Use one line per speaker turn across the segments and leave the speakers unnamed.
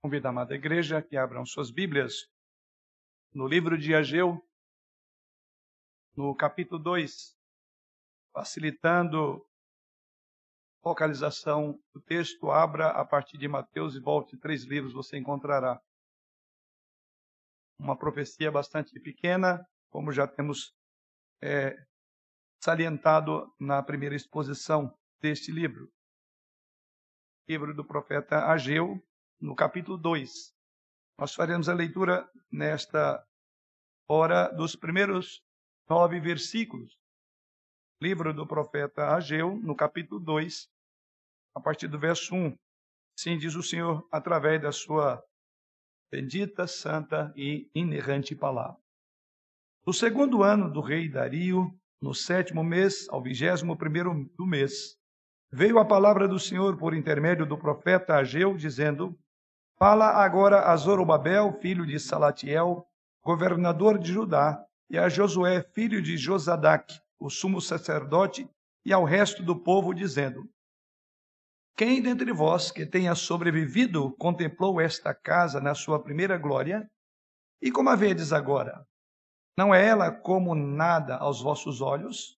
Convido a amada igreja que abram suas Bíblias no livro de Ageu, no capítulo 2, facilitando localização do texto, abra a partir de Mateus e volte três livros, você encontrará uma profecia bastante pequena, como já temos é, salientado na primeira exposição deste livro. Livro do profeta Ageu, no capítulo 2. Nós faremos a leitura nesta hora dos primeiros nove versículos. Livro do profeta Ageu, no capítulo 2, a partir do verso 1. Sim, diz o Senhor, através da sua bendita, santa e inerrante palavra. No segundo ano do rei Dario, no sétimo mês, ao vigésimo primeiro do mês, veio a palavra do Senhor por intermédio do profeta Ageu, dizendo: Fala agora a Zorobabel, filho de Salatiel, governador de Judá, e a Josué, filho de Josadac, o sumo sacerdote, e ao resto do povo, dizendo: Quem dentre vós que tenha sobrevivido contemplou esta casa na sua primeira glória? E como a vedes agora? Não é ela como nada aos vossos olhos?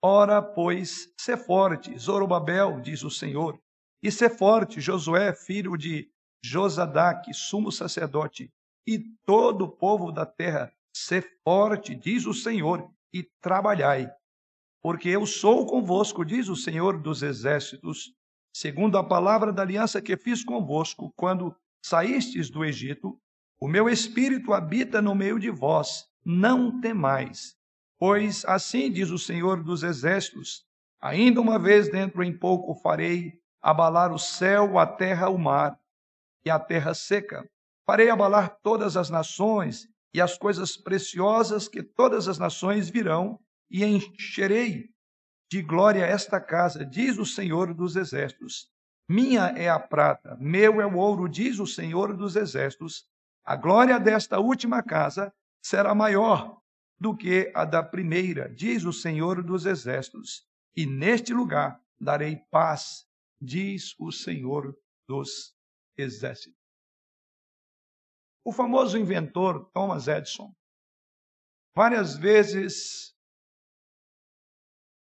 Ora, pois, se forte, Zorobabel, diz o Senhor, e se forte, Josué, filho de Josadac, sumo sacerdote, e todo o povo da terra, se forte, diz o Senhor, e trabalhai. Porque eu sou convosco, diz o Senhor dos exércitos, segundo a palavra da aliança que fiz convosco quando saístes do Egito, o meu espírito habita no meio de vós, não temais. Pois assim diz o Senhor dos exércitos: ainda uma vez dentro em pouco farei abalar o céu, a terra, o mar, e a terra seca. Farei abalar todas as nações e as coisas preciosas que todas as nações virão, e encherei de glória esta casa, diz o Senhor dos Exércitos. Minha é a prata, meu é o ouro, diz o Senhor dos Exércitos. A glória desta última casa será maior do que a da primeira, diz o Senhor dos Exércitos. E neste lugar darei paz, diz o Senhor dos exército. O famoso inventor Thomas Edison várias vezes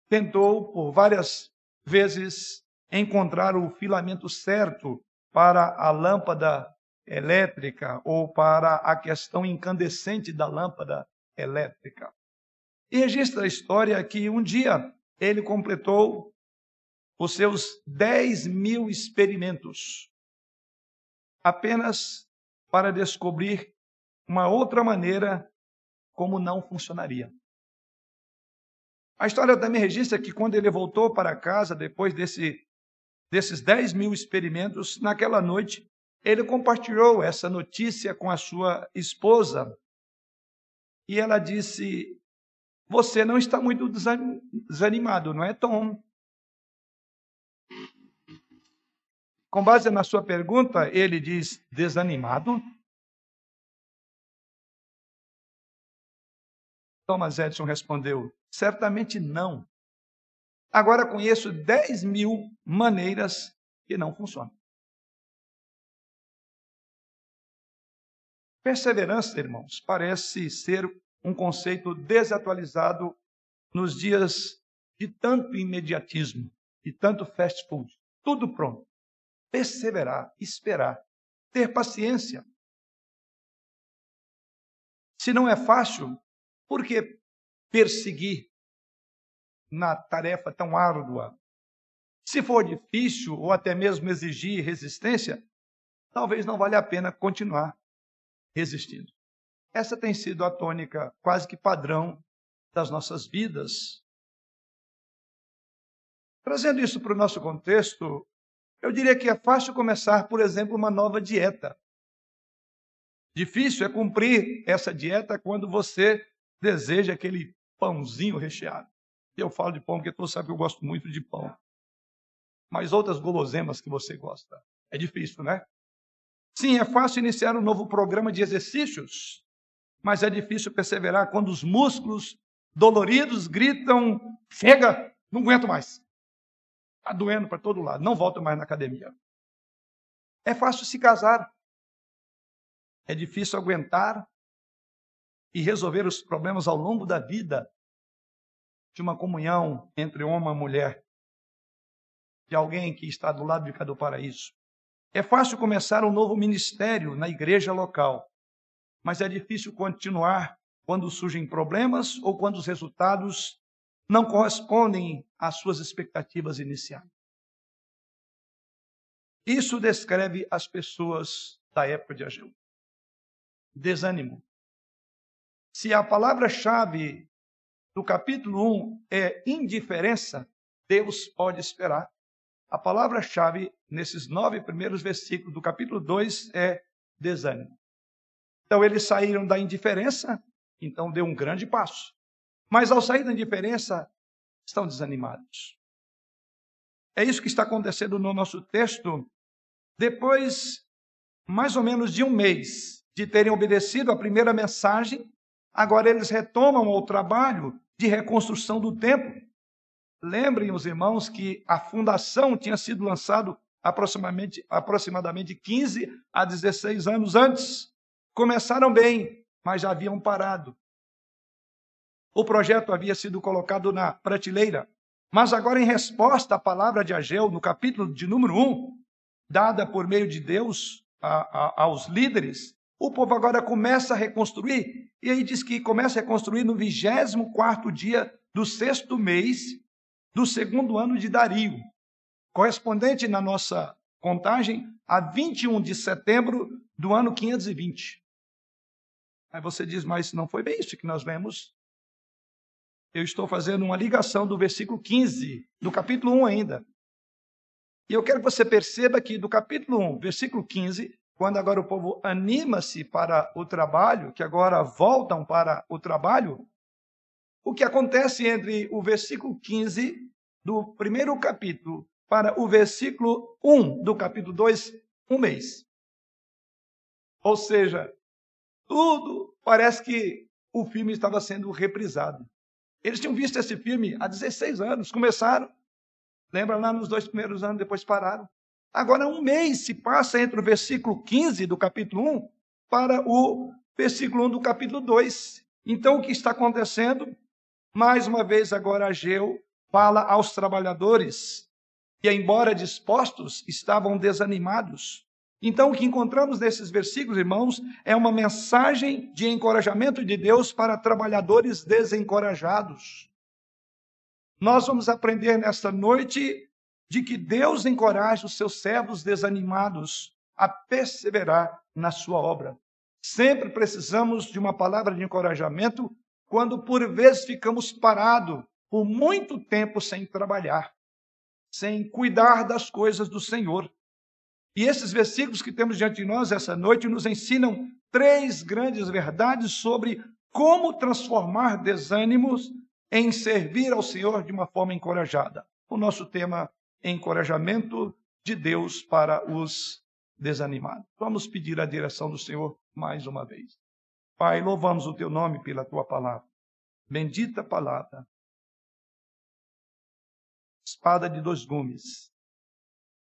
tentou por várias vezes encontrar o filamento certo para a lâmpada elétrica ou para a questão incandescente da lâmpada elétrica. E registra a história que um dia ele completou os seus 10 mil experimentos apenas para descobrir uma outra maneira como não funcionaria. A história também registra que quando ele voltou para casa, depois desse, desses 10 mil experimentos, naquela noite, ele compartilhou essa notícia com a sua esposa. E ela disse: Você não está muito desanimado, não é, Tom? Com base na sua pergunta, ele diz: desanimado? Thomas Edison respondeu: certamente não. Agora conheço 10 mil maneiras que não funcionam. Perseverança, irmãos, parece ser um conceito desatualizado nos dias de tanto imediatismo, de tanto fast food. Tudo pronto perseverar, esperar, ter paciência. Se não é fácil, por que perseguir na tarefa tão árdua? Se for difícil ou até mesmo exigir resistência, talvez não valha a pena continuar resistindo. Essa tem sido a tônica quase que padrão das nossas vidas. Trazendo isso para o nosso contexto, eu diria que é fácil começar, por exemplo, uma nova dieta. Difícil é cumprir essa dieta quando você deseja aquele pãozinho recheado. Eu falo de pão porque todos sabem que eu gosto muito de pão. Mas outras guloseimas que você gosta. É difícil, né? Sim, é fácil iniciar um novo programa de exercícios, mas é difícil perseverar quando os músculos doloridos gritam: chega, não aguento mais. Está doendo para todo lado, não volta mais na academia. É fácil se casar, É difícil aguentar e resolver os problemas ao longo da vida de uma comunhão entre homem e mulher, de alguém que está do lado de cada paraíso. É fácil começar um novo ministério na igreja local, mas é difícil continuar quando surgem problemas ou quando os resultados não correspondem às suas expectativas iniciais. Isso descreve as pessoas da época de Ageu. Desânimo. Se a palavra-chave do capítulo 1 é indiferença, Deus pode esperar. A palavra-chave nesses nove primeiros versículos do capítulo 2 é desânimo. Então eles saíram da indiferença, então deu um grande passo. Mas ao sair da indiferença, estão desanimados. É isso que está acontecendo no nosso texto. Depois, mais ou menos de um mês de terem obedecido a primeira mensagem, agora eles retomam o trabalho de reconstrução do templo. Lembrem os irmãos que a fundação tinha sido lançada aproximadamente, aproximadamente 15 a 16 anos antes. Começaram bem, mas já haviam parado. O projeto havia sido colocado na prateleira, mas agora, em resposta à palavra de Ageu, no capítulo de número 1, dada por meio de Deus a, a, aos líderes, o povo agora começa a reconstruir. E aí diz que começa a reconstruir no 24 dia do sexto mês do segundo ano de Dario, correspondente na nossa contagem a 21 de setembro do ano 520. Aí você diz, mas não foi bem isso que nós lemos eu estou fazendo uma ligação do versículo 15, do capítulo 1 ainda. E eu quero que você perceba que do capítulo 1, versículo 15, quando agora o povo anima-se para o trabalho, que agora voltam para o trabalho, o que acontece entre o versículo 15 do primeiro capítulo para o versículo 1 do capítulo 2, um mês. Ou seja, tudo parece que o filme estava sendo reprisado. Eles tinham visto esse filme há 16 anos, começaram, lembra lá nos dois primeiros anos, depois pararam. Agora, um mês se passa entre o versículo 15 do capítulo 1 para o versículo 1 do capítulo 2. Então, o que está acontecendo? Mais uma vez, agora Ageu fala aos trabalhadores que, embora dispostos, estavam desanimados. Então, o que encontramos nesses versículos, irmãos, é uma mensagem de encorajamento de Deus para trabalhadores desencorajados. Nós vamos aprender nesta noite de que Deus encoraja os seus servos desanimados a perseverar na sua obra. Sempre precisamos de uma palavra de encorajamento quando por vezes ficamos parados por muito tempo sem trabalhar, sem cuidar das coisas do Senhor. E esses versículos que temos diante de nós essa noite nos ensinam três grandes verdades sobre como transformar desânimos em servir ao Senhor de uma forma encorajada. O nosso tema é encorajamento de Deus para os desanimados. Vamos pedir a direção do Senhor mais uma vez. Pai, louvamos o teu nome pela tua palavra. Bendita palavra. Espada de dois gumes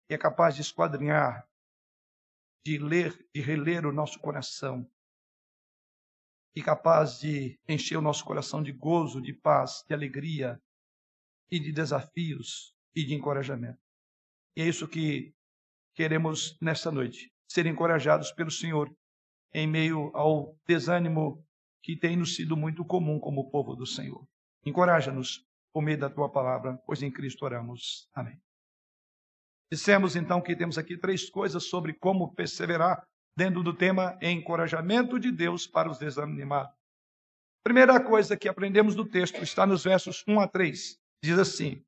e é capaz de esquadrinhar, de ler, de reler o nosso coração, e capaz de encher o nosso coração de gozo, de paz, de alegria e de desafios e de encorajamento. E é isso que queremos nesta noite, ser encorajados pelo Senhor em meio ao desânimo que tem nos sido muito comum como povo do Senhor. Encoraja-nos por meio da tua palavra, pois em Cristo oramos. Amém. Dissemos então que temos aqui três coisas sobre como perseverar dentro do tema encorajamento de Deus para os desanimados. Primeira coisa que aprendemos do texto está nos versos 1 a 3. Diz assim: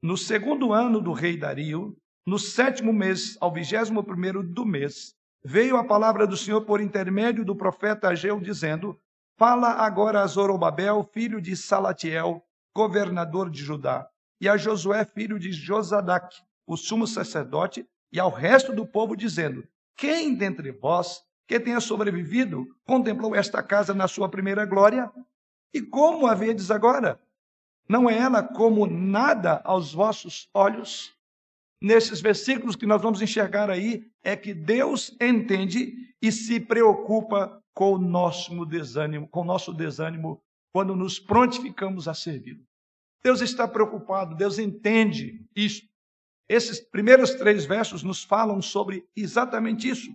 No segundo ano do rei Dario, no sétimo mês, ao vigésimo primeiro do mês, veio a palavra do Senhor por intermédio do profeta Ageu, dizendo: Fala agora a Zorobabel, filho de Salatiel, governador de Judá, e a Josué, filho de Josadac, o sumo sacerdote e ao resto do povo, dizendo: Quem dentre vós que tenha sobrevivido contemplou esta casa na sua primeira glória? E como a vedes agora? Não é ela como nada aos vossos olhos? nesses versículos que nós vamos enxergar aí é que Deus entende e se preocupa com o nosso desânimo, com o nosso desânimo quando nos prontificamos a servi-lo. Deus está preocupado, Deus entende isso. Esses primeiros três versos nos falam sobre exatamente isso.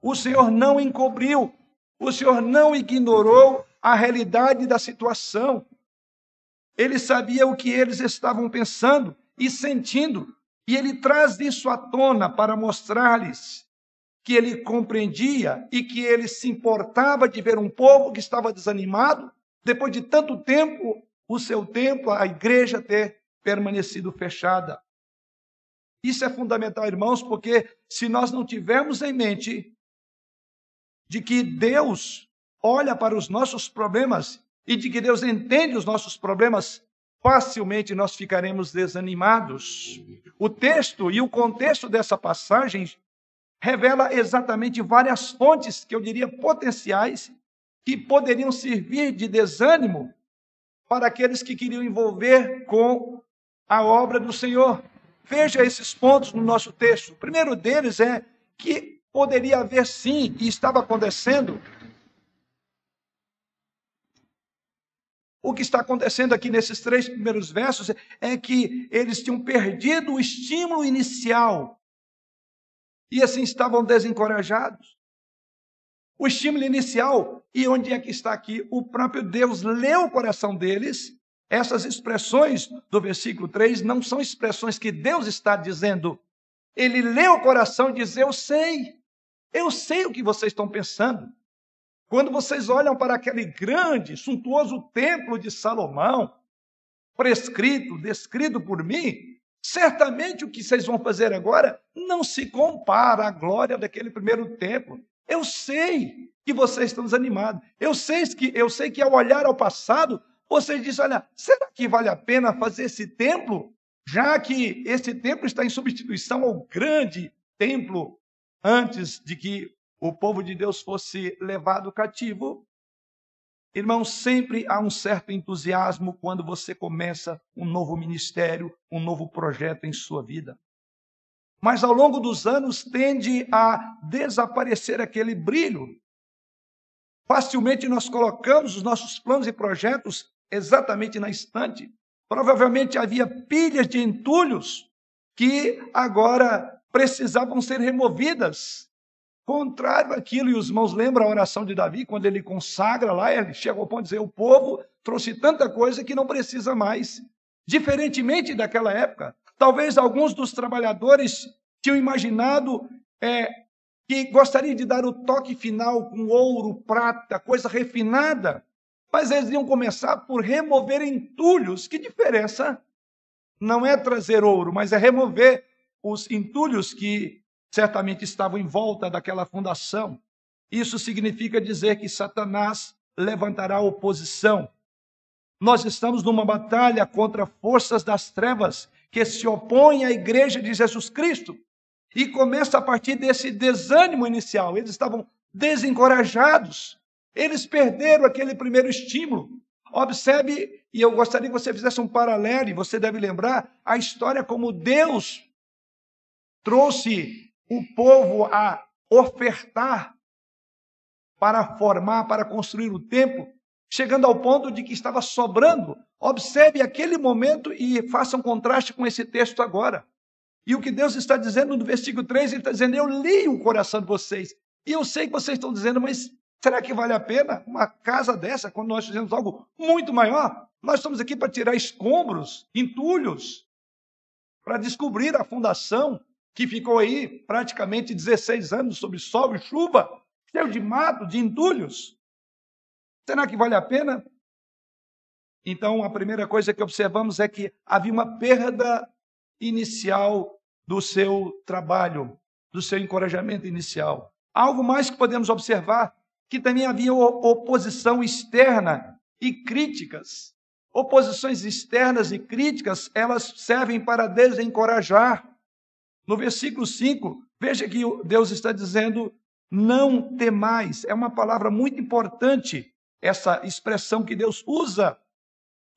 O Senhor não encobriu, o Senhor não ignorou a realidade da situação. Ele sabia o que eles estavam pensando e sentindo, e ele traz isso à tona para mostrar-lhes que ele compreendia e que ele se importava de ver um povo que estava desanimado, depois de tanto tempo, o seu templo, a igreja ter permanecido fechada. Isso é fundamental, irmãos, porque se nós não tivermos em mente de que Deus olha para os nossos problemas e de que Deus entende os nossos problemas, facilmente nós ficaremos desanimados. O texto e o contexto dessa passagem revela exatamente várias fontes, que eu diria potenciais, que poderiam servir de desânimo para aqueles que queriam envolver com a obra do Senhor. Veja esses pontos no nosso texto. O primeiro deles é que poderia haver sim, e estava acontecendo, O que está acontecendo aqui nesses três primeiros versos é que eles tinham perdido o estímulo inicial e assim estavam desencorajados. O estímulo inicial, e onde é que está aqui? O próprio Deus leu o coração deles. Essas expressões do versículo 3 não são expressões que Deus está dizendo. Ele leu o coração e diz: Eu sei, eu sei o que vocês estão pensando. Quando vocês olham para aquele grande, suntuoso templo de Salomão, prescrito, descrito por mim, certamente o que vocês vão fazer agora não se compara à glória daquele primeiro templo. Eu sei que vocês estão desanimados. Eu sei que, eu sei que ao olhar ao passado, vocês dizem: olha, será que vale a pena fazer esse templo? Já que esse templo está em substituição ao grande templo antes de que o povo de Deus fosse levado cativo. Irmão, sempre há um certo entusiasmo quando você começa um novo ministério, um novo projeto em sua vida. Mas ao longo dos anos tende a desaparecer aquele brilho. Facilmente nós colocamos os nossos planos e projetos exatamente na estante. Provavelmente havia pilhas de entulhos que agora precisavam ser removidas contrário àquilo. E os irmãos lembram a oração de Davi, quando ele consagra lá, ele chega ao ponto de dizer: o povo trouxe tanta coisa que não precisa mais. Diferentemente daquela época, talvez alguns dos trabalhadores tinham imaginado é, que gostariam de dar o toque final com ouro, prata, coisa refinada, mas eles iam começar por remover entulhos. Que diferença? Não é trazer ouro, mas é remover os entulhos que certamente estavam em volta daquela fundação. Isso significa dizer que Satanás levantará oposição. Nós estamos numa batalha contra forças das trevas que se opõem à igreja de Jesus Cristo. E começa a partir desse desânimo inicial. Eles estavam desencorajados. Eles perderam aquele primeiro estímulo. Observe, e eu gostaria que você fizesse um paralelo, e você deve lembrar a história como Deus trouxe o povo a ofertar para formar, para construir o templo, chegando ao ponto de que estava sobrando. Observe aquele momento e faça um contraste com esse texto agora. E o que Deus está dizendo no versículo 3, ele está dizendo: Eu li o coração de vocês. E eu sei que vocês estão dizendo, mas será que vale a pena uma casa dessa, quando nós fizemos algo muito maior? Nós estamos aqui para tirar escombros, entulhos, para descobrir a fundação, que ficou aí praticamente 16 anos sob sol e chuva, cheio de mato, de entulhos. Será que vale a pena? Então, a primeira coisa que observamos é que havia uma perda inicial do seu trabalho, do seu encorajamento inicial. Algo mais que podemos observar, que também havia oposição externa e críticas. Oposições externas e críticas, elas servem para desencorajar. No versículo 5, veja que Deus está dizendo: não temais. É uma palavra muito importante, essa expressão que Deus usa.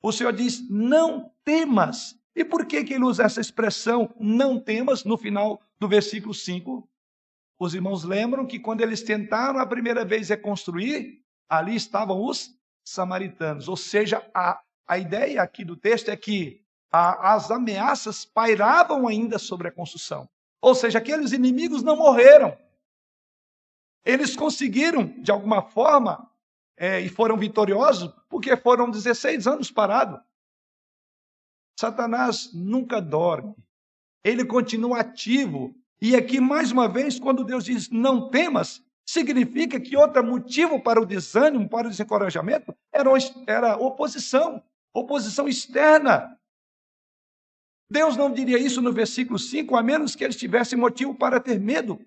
O Senhor diz: não temas. E por que, que ele usa essa expressão não temas no final do versículo 5? Os irmãos lembram que quando eles tentaram a primeira vez reconstruir, ali estavam os samaritanos. Ou seja, a, a ideia aqui do texto é que a, as ameaças pairavam ainda sobre a construção. Ou seja, aqueles inimigos não morreram. Eles conseguiram, de alguma forma, é, e foram vitoriosos, porque foram 16 anos parados. Satanás nunca dorme. Ele continua ativo. E aqui, mais uma vez, quando Deus diz não temas, significa que outro motivo para o desânimo, para o desencorajamento, era, oposição, oposição externa. Deus não diria isso no versículo 5, a menos que eles tivessem motivo para ter medo.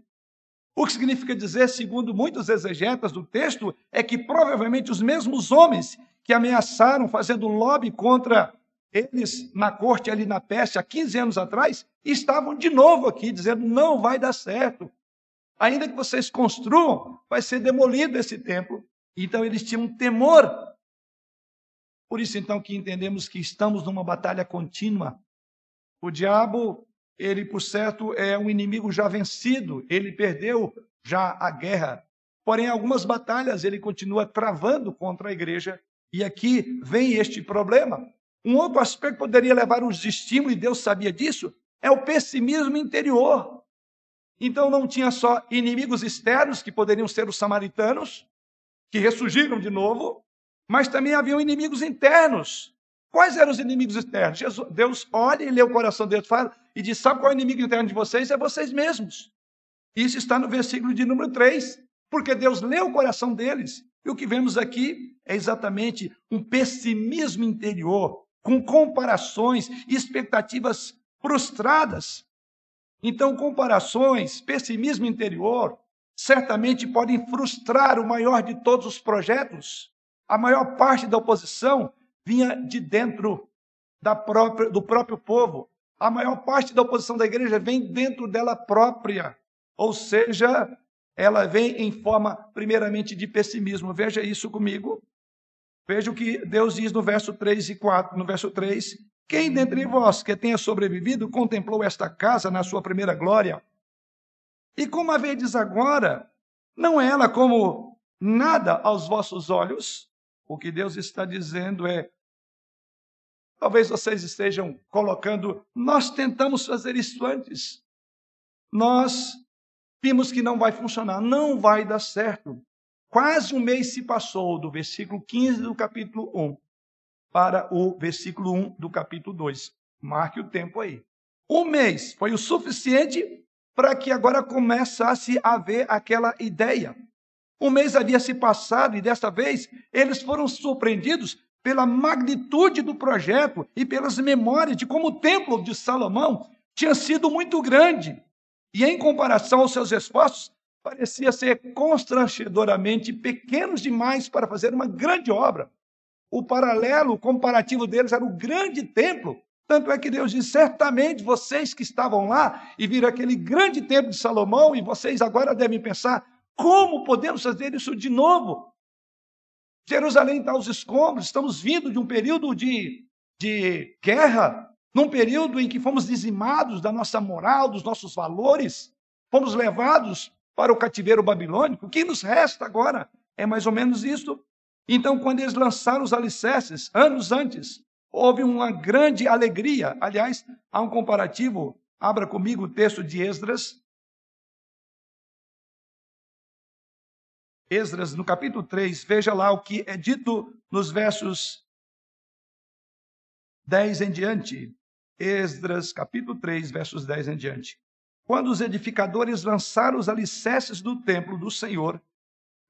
O que significa dizer, segundo muitos exegetas do texto, é que provavelmente os mesmos homens que ameaçaram fazendo lobby contra eles na corte ali na peste há 15 anos atrás, estavam de novo aqui dizendo: não vai dar certo. Ainda que vocês construam, vai ser demolido esse templo. Então eles tinham um temor. Por isso, então, que entendemos que estamos numa batalha contínua. O diabo, ele, por certo, é um inimigo já vencido, ele perdeu já a guerra. Porém, algumas batalhas ele continua travando contra a igreja, e aqui vem este problema. Um outro aspecto que poderia levar os estímulos, e Deus sabia disso, é o pessimismo interior. Então não tinha só inimigos externos, que poderiam ser os samaritanos, que ressurgiram de novo, mas também haviam inimigos internos. Quais eram os inimigos externos? Jesus, Deus olha e lê o coração deles fala, e diz: Sabe qual é o inimigo interno de vocês? É vocês mesmos. Isso está no versículo de número 3, porque Deus lê o coração deles. E o que vemos aqui é exatamente um pessimismo interior, com comparações expectativas frustradas. Então, comparações, pessimismo interior, certamente podem frustrar o maior de todos os projetos. A maior parte da oposição vinha de dentro da própria, do próprio povo. A maior parte da oposição da igreja vem dentro dela própria. Ou seja, ela vem em forma, primeiramente, de pessimismo. Veja isso comigo. Veja o que Deus diz no verso 3 e 4. No verso 3, quem dentre vós que tenha sobrevivido contemplou esta casa na sua primeira glória? E como a vedes agora, não é ela como nada aos vossos olhos? O que Deus está dizendo é: talvez vocês estejam colocando, nós tentamos fazer isso antes. Nós vimos que não vai funcionar, não vai dar certo. Quase um mês se passou do versículo 15 do capítulo 1 para o versículo 1 do capítulo 2. Marque o tempo aí. Um mês foi o suficiente para que agora começasse a haver aquela ideia. Um mês havia se passado e desta vez eles foram surpreendidos pela magnitude do projeto e pelas memórias de como o templo de Salomão tinha sido muito grande. E em comparação aos seus esforços, parecia ser constrangedoramente pequenos demais para fazer uma grande obra o paralelo, o comparativo deles era o grande templo. Tanto é que Deus diz: certamente vocês que estavam lá e viram aquele grande templo de Salomão, e vocês agora devem pensar: como podemos fazer isso de novo? Jerusalém está aos escombros, estamos vindo de um período de, de guerra, num período em que fomos dizimados da nossa moral, dos nossos valores, fomos levados para o cativeiro babilônico. O que nos resta agora? É mais ou menos isso. Então, quando eles lançaram os alicerces, anos antes, houve uma grande alegria. Aliás, há um comparativo. Abra comigo o texto de Esdras. Esdras, no capítulo 3, veja lá o que é dito nos versos 10 em diante. Esdras, capítulo 3, versos 10 em diante. Quando os edificadores lançaram os alicerces do templo do Senhor,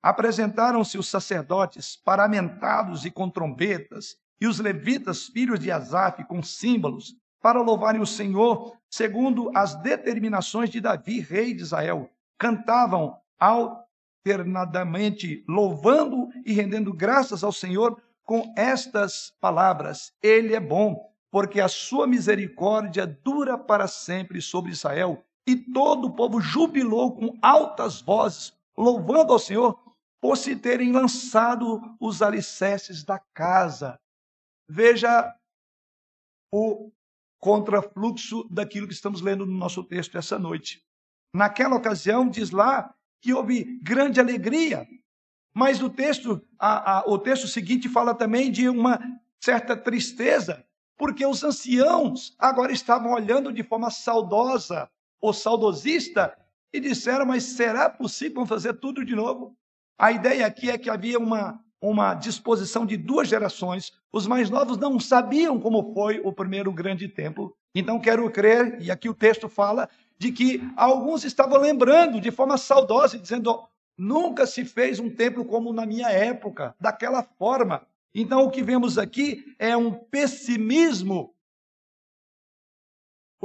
apresentaram-se os sacerdotes paramentados e com trombetas, e os levitas, filhos de Asaf, com símbolos, para louvarem o Senhor, segundo as determinações de Davi, rei de Israel. Cantavam alternadamente, louvando e rendendo graças ao Senhor com estas palavras: Ele é bom, porque a sua misericórdia dura para sempre sobre Israel. E todo o povo jubilou com altas vozes, louvando ao Senhor, por se terem lançado os alicerces da casa. Veja o contrafluxo daquilo que estamos lendo no nosso texto essa noite. Naquela ocasião, diz lá que houve grande alegria, mas o texto, a, a, o texto seguinte fala também de uma certa tristeza, porque os anciãos agora estavam olhando de forma saudosa ou saudosista e disseram: Mas será possível fazer tudo de novo? A ideia aqui é que havia uma, uma disposição de duas gerações. Os mais novos não sabiam como foi o primeiro grande templo. Então, quero crer, e aqui o texto fala, de que alguns estavam lembrando de forma saudosa, dizendo: Nunca se fez um templo como na minha época, daquela forma. Então, o que vemos aqui é um pessimismo.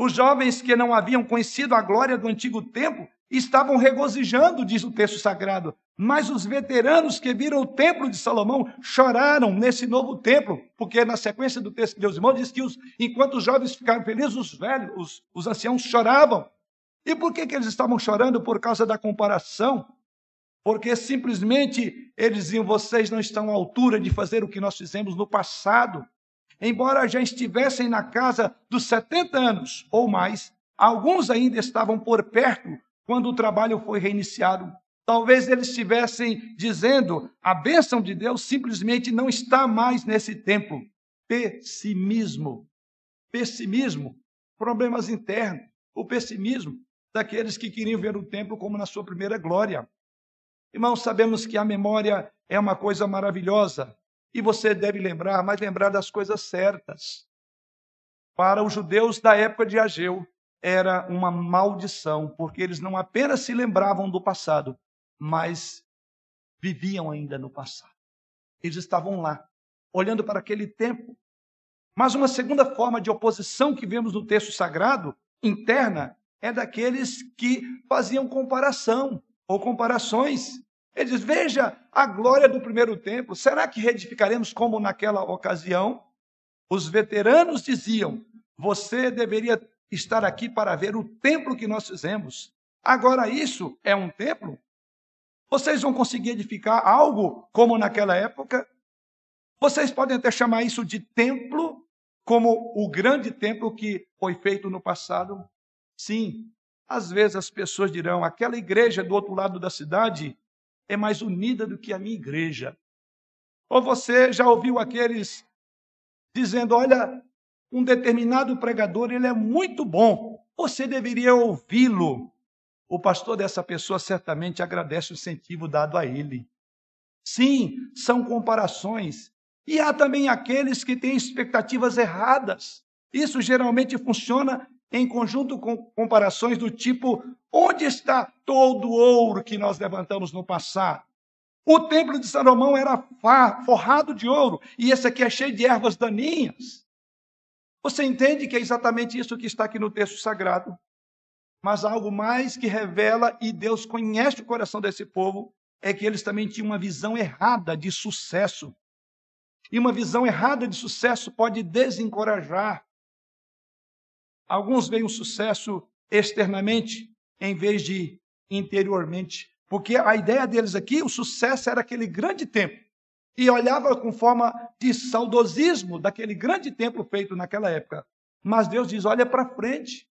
Os jovens que não haviam conhecido a glória do antigo templo estavam regozijando, diz o texto sagrado. Mas os veteranos que viram o templo de Salomão choraram nesse novo templo, porque na sequência do texto que Deus irmão diz que os, enquanto os jovens ficaram felizes, os velhos, os, os anciãos choravam. E por que, que eles estavam chorando? Por causa da comparação. Porque simplesmente eles diziam: vocês não estão à altura de fazer o que nós fizemos no passado. Embora já estivessem na casa dos 70 anos ou mais, alguns ainda estavam por perto quando o trabalho foi reiniciado. Talvez eles estivessem dizendo: a bênção de Deus simplesmente não está mais nesse tempo. Pessimismo. Pessimismo. Problemas internos. O pessimismo daqueles que queriam ver o templo como na sua primeira glória. Irmãos, sabemos que a memória é uma coisa maravilhosa e você deve lembrar, mas lembrar das coisas certas. Para os judeus da época de Ageu, era uma maldição, porque eles não apenas se lembravam do passado, mas viviam ainda no passado. Eles estavam lá, olhando para aquele tempo. Mas uma segunda forma de oposição que vemos no texto sagrado, interna, é daqueles que faziam comparação ou comparações. Ele diz: Veja a glória do primeiro templo, será que reedificaremos como naquela ocasião? Os veteranos diziam: Você deveria estar aqui para ver o templo que nós fizemos. Agora, isso é um templo? Vocês vão conseguir edificar algo como naquela época? Vocês podem até chamar isso de templo, como o grande templo que foi feito no passado? Sim, às vezes as pessoas dirão: aquela igreja do outro lado da cidade é mais unida do que a minha igreja. Ou você já ouviu aqueles dizendo: olha, um determinado pregador, ele é muito bom, você deveria ouvi-lo. O pastor dessa pessoa certamente agradece o incentivo dado a ele. Sim, são comparações. E há também aqueles que têm expectativas erradas. Isso geralmente funciona em conjunto com comparações do tipo: onde está todo o ouro que nós levantamos no passado? O templo de Salomão era forrado de ouro, e esse aqui é cheio de ervas daninhas. Você entende que é exatamente isso que está aqui no texto sagrado? Mas algo mais que revela, e Deus conhece o coração desse povo, é que eles também tinham uma visão errada de sucesso. E uma visão errada de sucesso pode desencorajar Alguns veem o sucesso externamente em vez de interiormente. Porque a ideia deles aqui, o sucesso era aquele grande templo. E olhava com forma de saudosismo daquele grande templo feito naquela época. Mas Deus diz: olha para frente.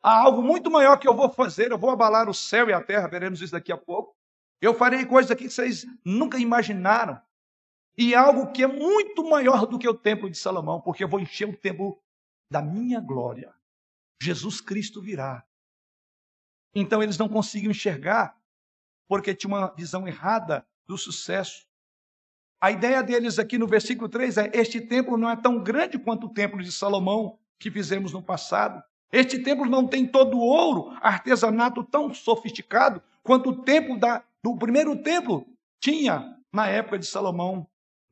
Há algo muito maior que eu vou fazer. Eu vou abalar o céu e a terra, veremos isso daqui a pouco. Eu farei coisas aqui que vocês nunca imaginaram. E algo que é muito maior do que o templo de Salomão, porque eu vou encher o templo da minha glória. Jesus Cristo virá. Então eles não conseguiam enxergar, porque tinha uma visão errada do sucesso. A ideia deles aqui no versículo 3 é: Este templo não é tão grande quanto o templo de Salomão que fizemos no passado. Este templo não tem todo o ouro, artesanato tão sofisticado quanto o templo da, do primeiro templo tinha na época de Salomão.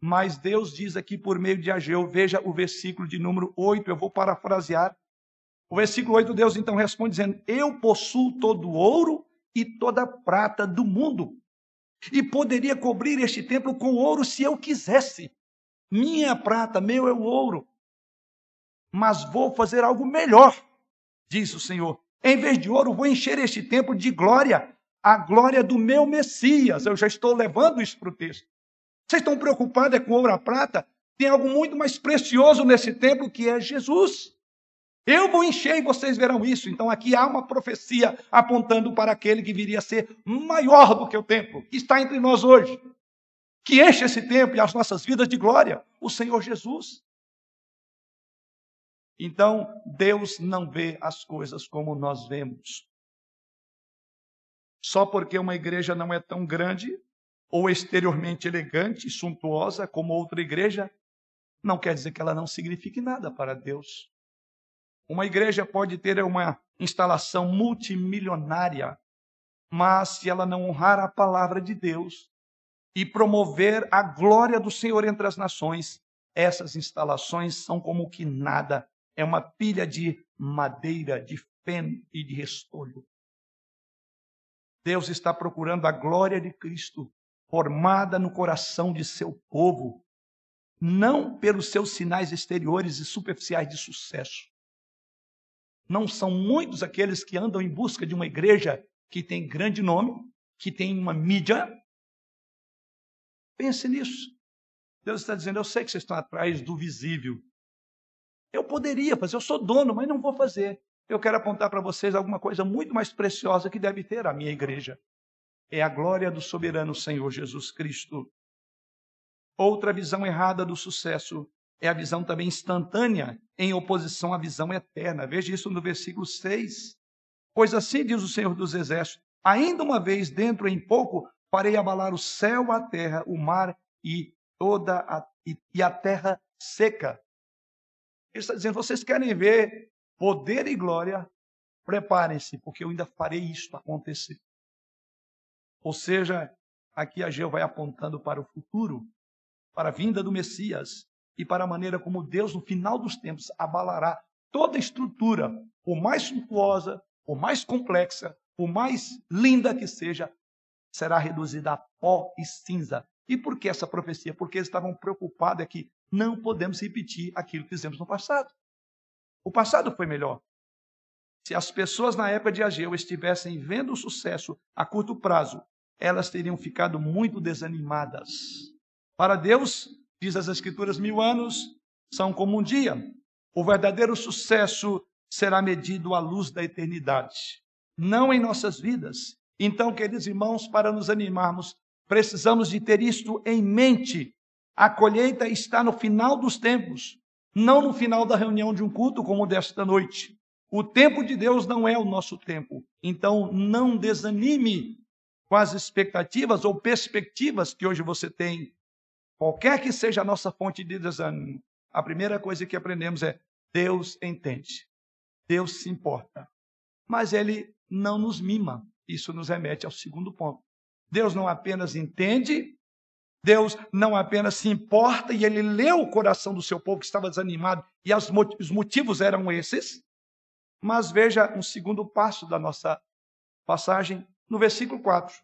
Mas Deus diz aqui por meio de Ageu, veja o versículo de número 8, eu vou parafrasear. O versículo 8, Deus então responde dizendo: Eu possuo todo o ouro e toda a prata do mundo, e poderia cobrir este templo com ouro se eu quisesse. Minha prata, meu é o ouro. Mas vou fazer algo melhor, diz o Senhor. Em vez de ouro, vou encher este templo de glória, a glória do meu Messias. Eu já estou levando isso para o texto. Vocês estão preocupados é com ouro a prata? Tem algo muito mais precioso nesse templo que é Jesus. Eu vou encher e vocês verão isso. Então aqui há uma profecia apontando para aquele que viria a ser maior do que o templo, que está entre nós hoje, que enche esse templo e as nossas vidas de glória, o Senhor Jesus. Então, Deus não vê as coisas como nós vemos. Só porque uma igreja não é tão grande ou exteriormente elegante e suntuosa como outra igreja, não quer dizer que ela não signifique nada para Deus. Uma igreja pode ter uma instalação multimilionária, mas se ela não honrar a palavra de Deus e promover a glória do Senhor entre as nações, essas instalações são como que nada. É uma pilha de madeira, de feno e de restolho. Deus está procurando a glória de Cristo formada no coração de seu povo, não pelos seus sinais exteriores e superficiais de sucesso, não são muitos aqueles que andam em busca de uma igreja que tem grande nome, que tem uma mídia. Pense nisso. Deus está dizendo: Eu sei que vocês estão atrás do visível. Eu poderia fazer, eu sou dono, mas não vou fazer. Eu quero apontar para vocês alguma coisa muito mais preciosa que deve ter a minha igreja. É a glória do soberano Senhor Jesus Cristo. Outra visão errada do sucesso é a visão também instantânea, em oposição à visão eterna. Veja isso no versículo 6. Pois assim diz o Senhor dos Exércitos: ainda uma vez, dentro em pouco, farei abalar o céu, a terra, o mar e toda a, e, e a terra seca. Ele está dizendo: vocês querem ver poder e glória? Preparem-se, porque eu ainda farei isto acontecer. Ou seja, aqui a Geu vai apontando para o futuro, para a vinda do Messias, e para a maneira como Deus, no final dos tempos, abalará toda a estrutura, por mais suntuosa, por mais complexa, por mais linda que seja, será reduzida a pó e cinza. E por que essa profecia? Porque eles estavam preocupados é que não podemos repetir aquilo que fizemos no passado. O passado foi melhor. Se as pessoas na época de Ageu estivessem vendo o sucesso a curto prazo, elas teriam ficado muito desanimadas. Para Deus, Diz as Escrituras: mil anos são como um dia. O verdadeiro sucesso será medido à luz da eternidade, não em nossas vidas. Então, queridos irmãos, para nos animarmos, precisamos de ter isto em mente. A colheita está no final dos tempos, não no final da reunião de um culto como desta noite. O tempo de Deus não é o nosso tempo. Então, não desanime com as expectativas ou perspectivas que hoje você tem Qualquer que seja a nossa fonte de desânimo, a primeira coisa que aprendemos é: Deus entende, Deus se importa. Mas Ele não nos mima. Isso nos remete ao segundo ponto. Deus não apenas entende, Deus não apenas se importa e ele leu o coração do seu povo que estava desanimado e os motivos eram esses. Mas veja um segundo passo da nossa passagem no versículo 4.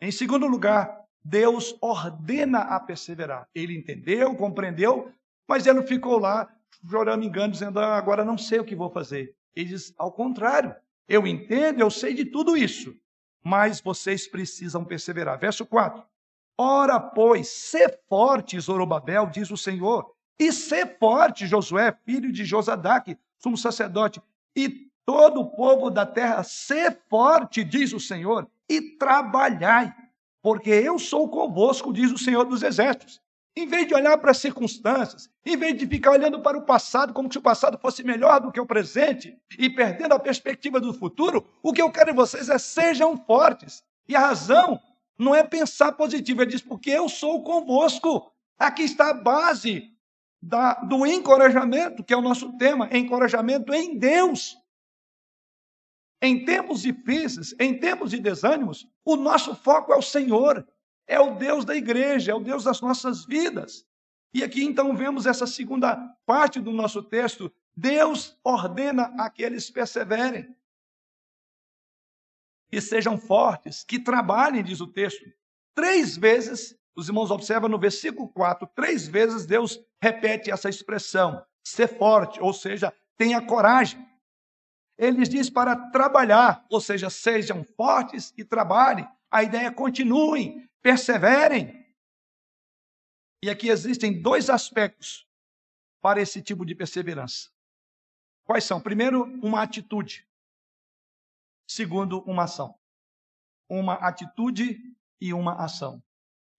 Em segundo lugar, Deus ordena a perseverar. Ele entendeu, compreendeu, mas ele não ficou lá chorando engano, dizendo, ah, agora não sei o que vou fazer. Ele diz, ao contrário, eu entendo, eu sei de tudo isso, mas vocês precisam perseverar. Verso 4. Ora, pois, sê forte, Zorobabel, diz o Senhor, e sê forte, Josué, filho de Josadaque, sumo sacerdote, e todo o povo da terra, sê forte, diz o Senhor, e trabalhai porque eu sou convosco, diz o Senhor dos Exércitos. Em vez de olhar para as circunstâncias, em vez de ficar olhando para o passado como se o passado fosse melhor do que o presente e perdendo a perspectiva do futuro, o que eu quero de vocês é sejam fortes. E a razão não é pensar positivo, ele diz, porque eu sou convosco. Aqui está a base da, do encorajamento, que é o nosso tema, encorajamento em Deus. Em tempos difíceis, em tempos de desânimos, o nosso foco é o Senhor, é o Deus da igreja, é o Deus das nossas vidas. E aqui então vemos essa segunda parte do nosso texto. Deus ordena a que eles perseverem, que sejam fortes, que trabalhem, diz o texto. Três vezes, os irmãos observam no versículo 4, três vezes Deus repete essa expressão: ser forte, ou seja, tenha coragem. Ele diz para trabalhar, ou seja, sejam fortes e trabalhem. A ideia é continuem, perseverem. E aqui existem dois aspectos para esse tipo de perseverança. Quais são? Primeiro, uma atitude. Segundo, uma ação. Uma atitude e uma ação.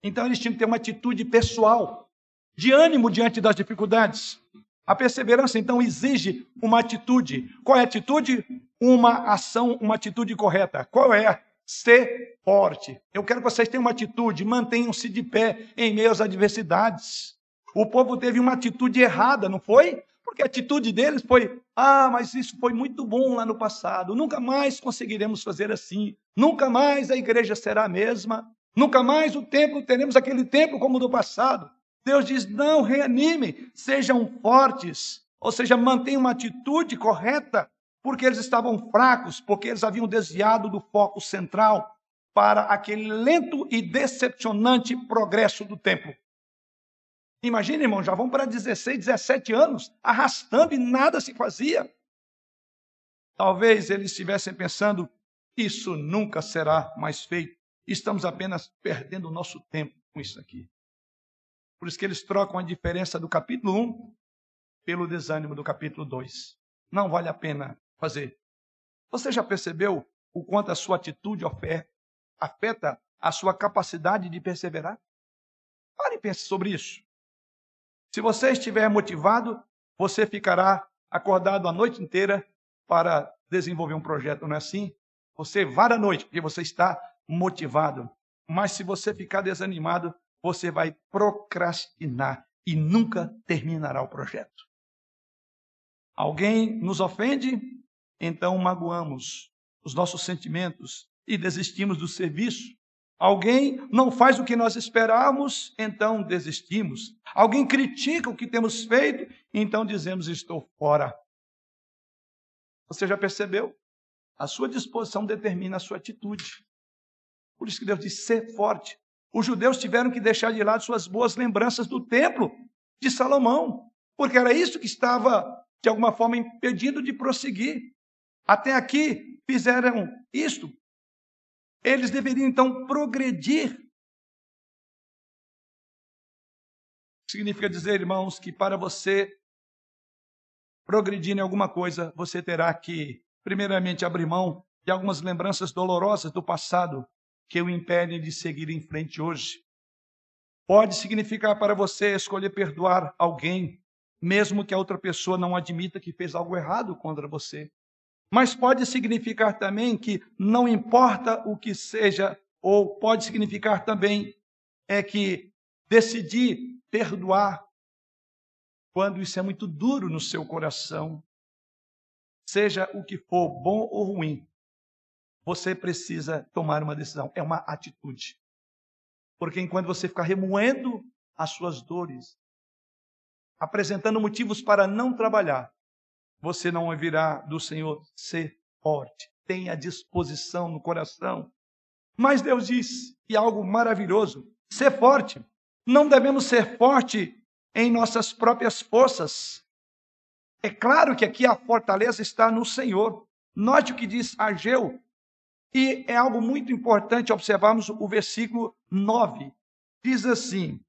Então eles tinham que ter uma atitude pessoal, de ânimo diante das dificuldades. A perseverança, então, exige uma atitude. Qual é a atitude? Uma ação, uma atitude correta. Qual é? Ser forte. Eu quero que vocês tenham uma atitude, mantenham-se de pé em meio às adversidades. O povo teve uma atitude errada, não foi? Porque a atitude deles foi: ah, mas isso foi muito bom lá no passado, nunca mais conseguiremos fazer assim, nunca mais a igreja será a mesma, nunca mais o templo teremos aquele templo como no passado. Deus diz: não, reanime, sejam fortes, ou seja, mantenham uma atitude correta, porque eles estavam fracos, porque eles haviam desviado do foco central para aquele lento e decepcionante progresso do templo. Imagina, irmão, já vão para 16, 17 anos, arrastando e nada se fazia. Talvez eles estivessem pensando: isso nunca será mais feito. Estamos apenas perdendo o nosso tempo com isso aqui. Por isso que eles trocam a diferença do capítulo 1 pelo desânimo do capítulo 2. Não vale a pena fazer. Você já percebeu o quanto a sua atitude afeta a sua capacidade de perseverar? Pare e pense sobre isso. Se você estiver motivado, você ficará acordado a noite inteira para desenvolver um projeto, não é assim? Você vai à noite porque você está motivado. Mas se você ficar desanimado, você vai procrastinar e nunca terminará o projeto. Alguém nos ofende, então magoamos os nossos sentimentos e desistimos do serviço. Alguém não faz o que nós esperávamos, então desistimos. Alguém critica o que temos feito, então dizemos: estou fora. Você já percebeu? A sua disposição determina a sua atitude. Por isso que Deus diz: ser forte. Os judeus tiveram que deixar de lado suas boas lembranças do templo de Salomão, porque era isso que estava, de alguma forma, impedindo de prosseguir. Até aqui fizeram isto eles deveriam então progredir. Significa dizer, irmãos, que para você progredir em alguma coisa, você terá que, primeiramente, abrir mão de algumas lembranças dolorosas do passado que o impedem de seguir em frente hoje. Pode significar para você escolher perdoar alguém, mesmo que a outra pessoa não admita que fez algo errado contra você. Mas pode significar também que não importa o que seja, ou pode significar também é que decidir perdoar quando isso é muito duro no seu coração, seja o que for, bom ou ruim, você precisa tomar uma decisão, é uma atitude. Porque enquanto você ficar remoendo as suas dores, apresentando motivos para não trabalhar, você não ouvirá do Senhor ser forte, tenha disposição no coração. Mas Deus diz, e algo maravilhoso, ser forte. Não devemos ser forte em nossas próprias forças. É claro que aqui a fortaleza está no Senhor. Note o que diz Ageu, e é algo muito importante observarmos o versículo 9. Diz assim: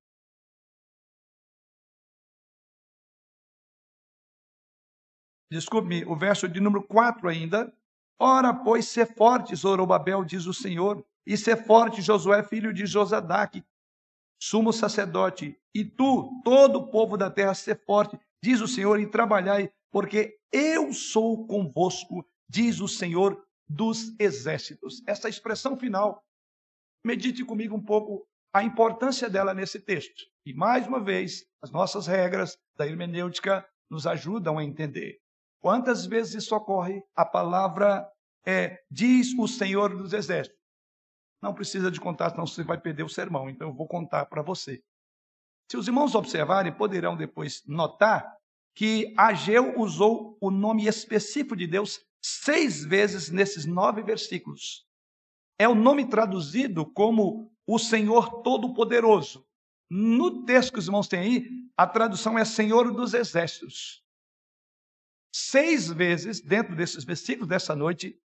desculpe-me, o verso de número 4 ainda. Ora, pois, ser forte, Zorobabel, diz o Senhor, e ser forte, Josué, filho de Josadaque, sumo sacerdote, e tu, todo o povo da terra, ser forte, diz o Senhor, e trabalhai, porque eu sou convosco, diz o Senhor dos exércitos. Essa expressão final, medite comigo um pouco a importância dela nesse texto. E mais uma vez, as nossas regras da hermenêutica nos ajudam a entender. Quantas vezes isso ocorre? A palavra é diz o Senhor dos Exércitos. Não precisa de contar, senão você vai perder o sermão. Então eu vou contar para você. Se os irmãos observarem, poderão depois notar que Ageu usou o nome específico de Deus seis vezes nesses nove versículos. É o nome traduzido como o Senhor Todo-Poderoso. No texto que os irmãos têm aí, a tradução é Senhor dos Exércitos. Seis vezes, dentro desses versículos dessa noite,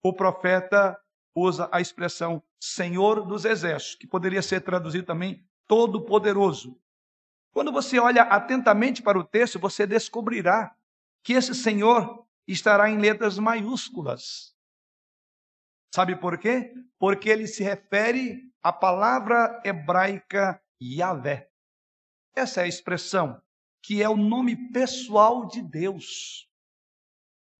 o profeta usa a expressão Senhor dos Exércitos, que poderia ser traduzido também Todo-Poderoso. Quando você olha atentamente para o texto, você descobrirá que esse Senhor estará em letras maiúsculas. Sabe por quê? Porque ele se refere à palavra hebraica Yahvé. Essa é a expressão que é o nome pessoal de Deus.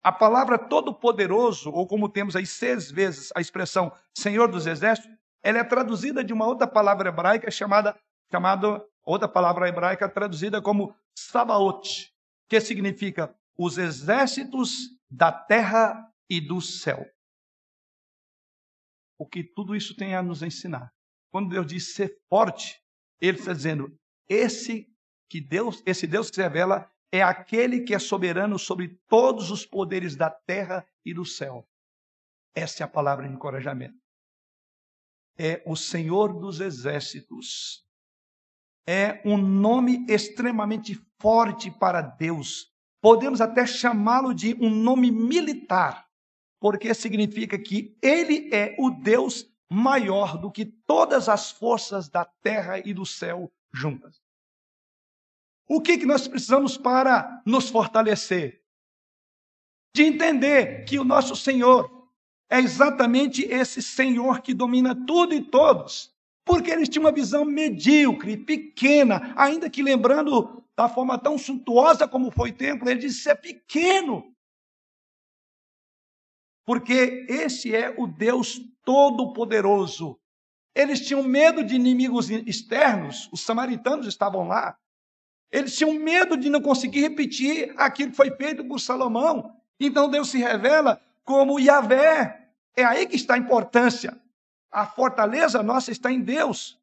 A palavra todo-poderoso, ou como temos aí seis vezes a expressão Senhor dos Exércitos, ela é traduzida de uma outra palavra hebraica chamada, chamada outra palavra hebraica traduzida como Sabaoth, que significa os exércitos da terra e do céu. O que tudo isso tem a nos ensinar. Quando Deus diz ser forte, ele está dizendo: esse que Deus, esse Deus que se revela é aquele que é soberano sobre todos os poderes da terra e do céu. Essa é a palavra de encorajamento. É o Senhor dos exércitos. É um nome extremamente forte para Deus. Podemos até chamá-lo de um nome militar, porque significa que ele é o Deus maior do que todas as forças da terra e do céu juntas. O que, que nós precisamos para nos fortalecer? De entender que o nosso Senhor é exatamente esse Senhor que domina tudo e todos. Porque eles tinham uma visão medíocre, pequena, ainda que lembrando da forma tão suntuosa como foi o templo, ele disse: é pequeno. Porque esse é o Deus Todo-Poderoso. Eles tinham medo de inimigos externos, os samaritanos estavam lá. Eles tinham medo de não conseguir repetir aquilo que foi feito por Salomão. Então Deus se revela como Yahvé. É aí que está a importância. A fortaleza nossa está em Deus.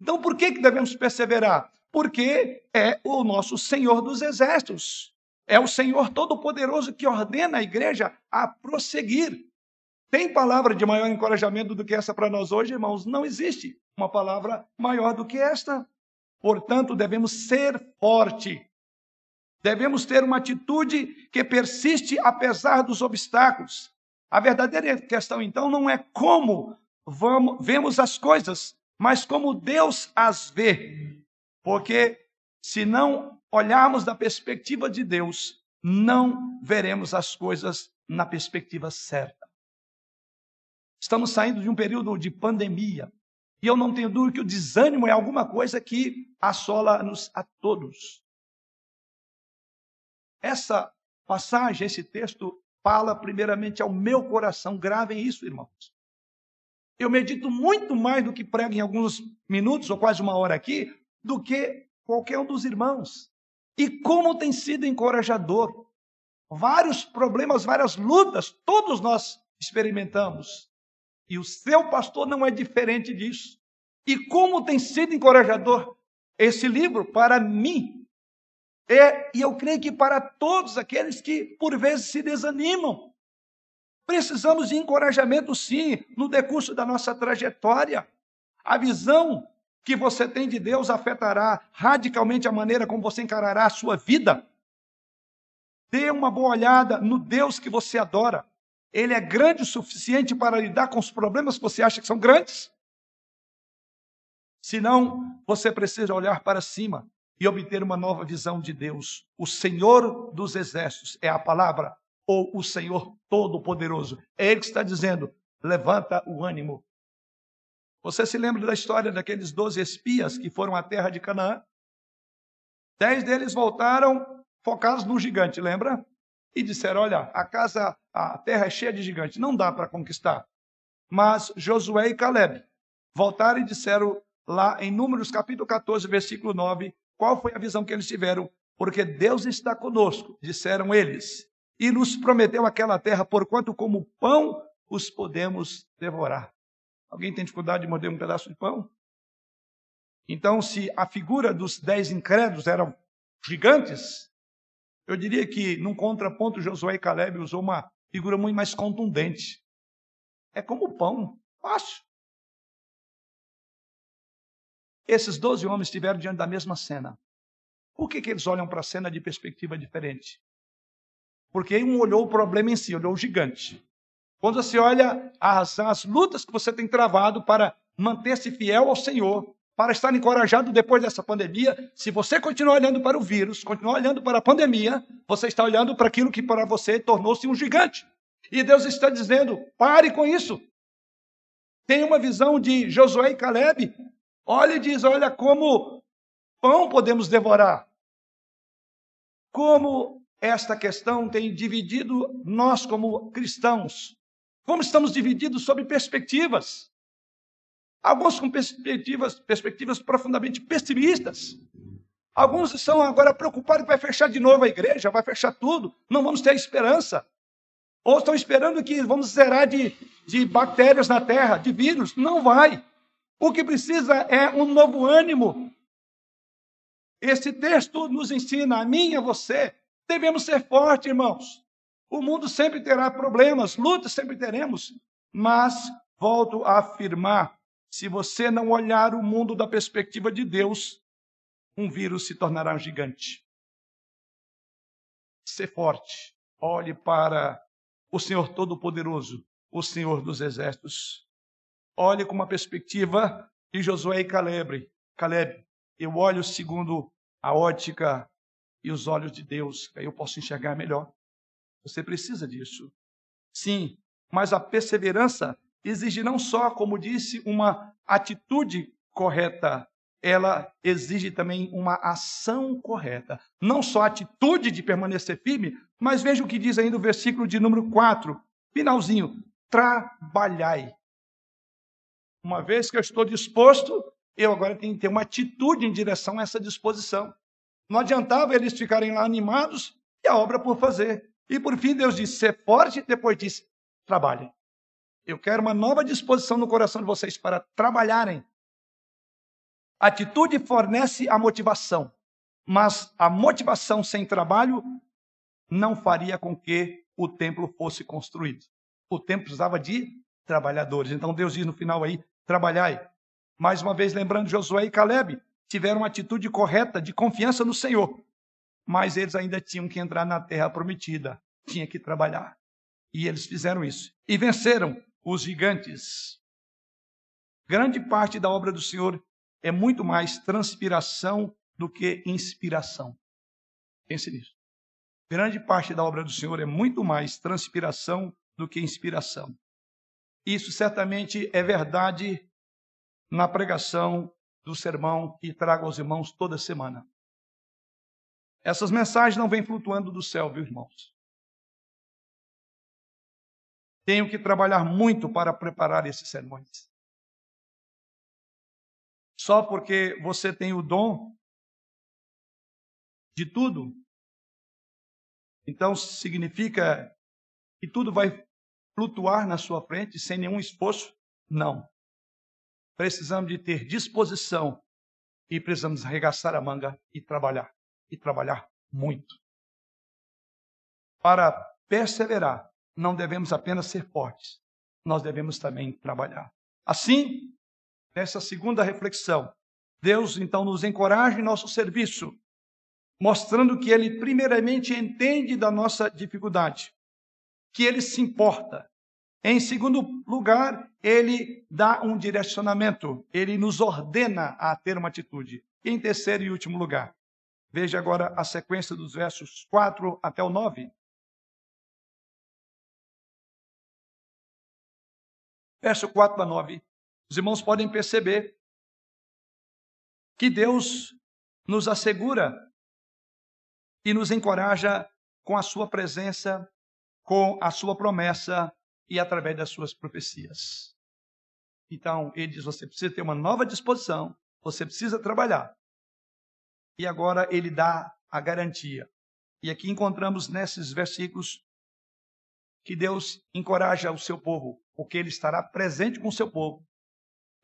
Então por que, que devemos perseverar? Porque é o nosso Senhor dos Exércitos. É o Senhor Todo-Poderoso que ordena a igreja a prosseguir. Tem palavra de maior encorajamento do que essa para nós hoje, irmãos? Não existe uma palavra maior do que esta. Portanto, devemos ser forte. Devemos ter uma atitude que persiste apesar dos obstáculos. A verdadeira questão, então, não é como vamos, vemos as coisas, mas como Deus as vê. Porque se não olharmos da perspectiva de Deus, não veremos as coisas na perspectiva certa. Estamos saindo de um período de pandemia. E eu não tenho dúvida que o desânimo é alguma coisa que assola-nos a todos. Essa passagem, esse texto, fala primeiramente ao meu coração. Gravem isso, irmãos. Eu medito muito mais do que prego em alguns minutos, ou quase uma hora aqui, do que qualquer um dos irmãos. E como tem sido encorajador. Vários problemas, várias lutas, todos nós experimentamos. E o seu pastor não é diferente disso. E como tem sido encorajador esse livro para mim. É, e eu creio que para todos aqueles que por vezes se desanimam. Precisamos de encorajamento, sim, no decurso da nossa trajetória. A visão que você tem de Deus afetará radicalmente a maneira como você encarará a sua vida. Dê uma boa olhada no Deus que você adora. Ele é grande o suficiente para lidar com os problemas que você acha que são grandes? Senão, você precisa olhar para cima e obter uma nova visão de Deus. O Senhor dos Exércitos é a palavra, ou o Senhor Todo-Poderoso. É Ele que está dizendo: levanta o ânimo. Você se lembra da história daqueles doze espias que foram à terra de Canaã? Dez deles voltaram focados no gigante, lembra? e disseram: Olha, a casa, a terra é cheia de gigantes, não dá para conquistar. Mas Josué e Caleb voltaram e disseram lá em Números capítulo 14, versículo 9, qual foi a visão que eles tiveram? Porque Deus está conosco, disseram eles, e nos prometeu aquela terra, porquanto como pão os podemos devorar. Alguém tem dificuldade de morder um pedaço de pão? Então, se a figura dos dez incrédulos eram gigantes, eu diria que, num contraponto, Josué e Caleb usou uma figura muito mais contundente. É como pão, fácil. Esses doze homens estiveram diante da mesma cena. Por que, que eles olham para a cena de perspectiva diferente? Porque um olhou o problema em si, olhou o gigante. Quando você olha as, as lutas que você tem travado para manter-se fiel ao Senhor, para estar encorajado depois dessa pandemia. Se você continuar olhando para o vírus, continuar olhando para a pandemia, você está olhando para aquilo que para você tornou-se um gigante. E Deus está dizendo: pare com isso. Tem uma visão de Josué e Caleb. Olha e diz: olha como pão podemos devorar. Como esta questão tem dividido nós como cristãos. Como estamos divididos sobre perspectivas. Alguns com perspectivas, perspectivas profundamente pessimistas. Alguns estão agora preocupados que vai fechar de novo a igreja, vai fechar tudo, não vamos ter esperança. Ou estão esperando que vamos zerar de, de bactérias na terra, de vírus. Não vai. O que precisa é um novo ânimo. Esse texto nos ensina, a mim e a você, devemos ser fortes, irmãos. O mundo sempre terá problemas, lutas sempre teremos, mas volto a afirmar, se você não olhar o mundo da perspectiva de Deus, um vírus se tornará um gigante. Ser forte. Olhe para o Senhor Todo-Poderoso, o Senhor dos Exércitos. Olhe com uma perspectiva de Josué e Caleb. Caleb, eu olho segundo a ótica e os olhos de Deus, aí eu posso enxergar melhor. Você precisa disso. Sim, mas a perseverança exige não só, como disse, uma atitude correta, ela exige também uma ação correta. Não só a atitude de permanecer firme, mas veja o que diz ainda o versículo de número 4, finalzinho: trabalhai. Uma vez que eu estou disposto, eu agora tenho que ter uma atitude em direção a essa disposição. Não adiantava eles ficarem lá animados e a obra por fazer. E por fim, Deus disse: ser forte, depois disse: trabalhem. Eu quero uma nova disposição no coração de vocês para trabalharem. atitude fornece a motivação, mas a motivação sem trabalho não faria com que o templo fosse construído. O templo precisava de trabalhadores. Então Deus diz no final aí: trabalhai. Mais uma vez, lembrando Josué e Caleb, tiveram uma atitude correta de confiança no Senhor, mas eles ainda tinham que entrar na terra prometida, tinha que trabalhar. E eles fizeram isso. E venceram os gigantes. Grande parte da obra do Senhor é muito mais transpiração do que inspiração. Pense nisso. Grande parte da obra do Senhor é muito mais transpiração do que inspiração. Isso certamente é verdade na pregação do sermão que trago aos irmãos toda semana. Essas mensagens não vêm flutuando do céu, viu, irmãos? Tenho que trabalhar muito para preparar esses sermões. Só porque você tem o dom de tudo, então significa que tudo vai flutuar na sua frente sem nenhum esforço? Não. Precisamos de ter disposição e precisamos arregaçar a manga e trabalhar. E trabalhar muito. Para perseverar, não devemos apenas ser fortes, nós devemos também trabalhar. Assim, nessa segunda reflexão, Deus então nos encoraja em nosso serviço, mostrando que Ele primeiramente entende da nossa dificuldade, que Ele se importa. Em segundo lugar, Ele dá um direcionamento, Ele nos ordena a ter uma atitude. Em terceiro e último lugar, veja agora a sequência dos versos 4 até o 9. verso 4 a 9. Os irmãos podem perceber que Deus nos assegura e nos encoraja com a sua presença, com a sua promessa e através das suas profecias. Então, ele diz: você precisa ter uma nova disposição, você precisa trabalhar. E agora ele dá a garantia. E aqui encontramos nesses versículos que Deus encoraja o seu povo, porque ele estará presente com o seu povo.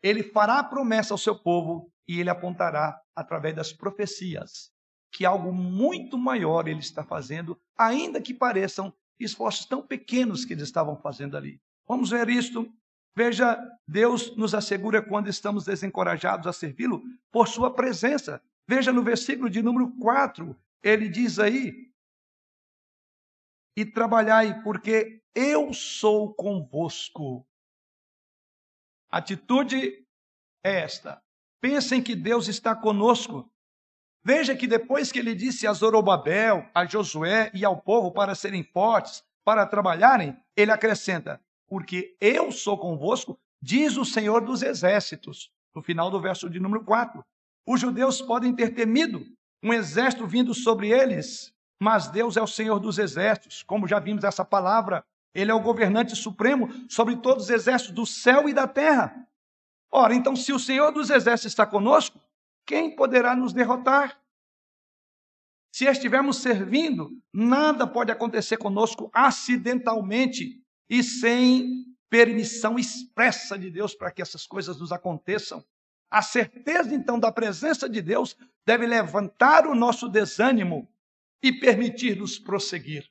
Ele fará promessa ao seu povo e ele apontará através das profecias que algo muito maior ele está fazendo, ainda que pareçam esforços tão pequenos que eles estavam fazendo ali. Vamos ver isto. Veja, Deus nos assegura quando estamos desencorajados a servi-lo por sua presença. Veja no versículo de número 4, ele diz aí: e trabalhai, porque eu sou convosco. Atitude é esta: pensem que Deus está conosco. Veja que depois que ele disse a Zorobabel, a Josué e ao povo para serem fortes, para trabalharem, ele acrescenta: Porque eu sou convosco, diz o Senhor dos Exércitos. No final do verso de número 4. Os judeus podem ter temido um exército vindo sobre eles, mas Deus é o Senhor dos exércitos, como já vimos essa palavra. Ele é o governante supremo sobre todos os exércitos do céu e da terra. Ora, então, se o Senhor dos exércitos está conosco, quem poderá nos derrotar? Se estivermos servindo, nada pode acontecer conosco acidentalmente e sem permissão expressa de Deus para que essas coisas nos aconteçam. A certeza, então, da presença de Deus deve levantar o nosso desânimo e permitir-nos prosseguir.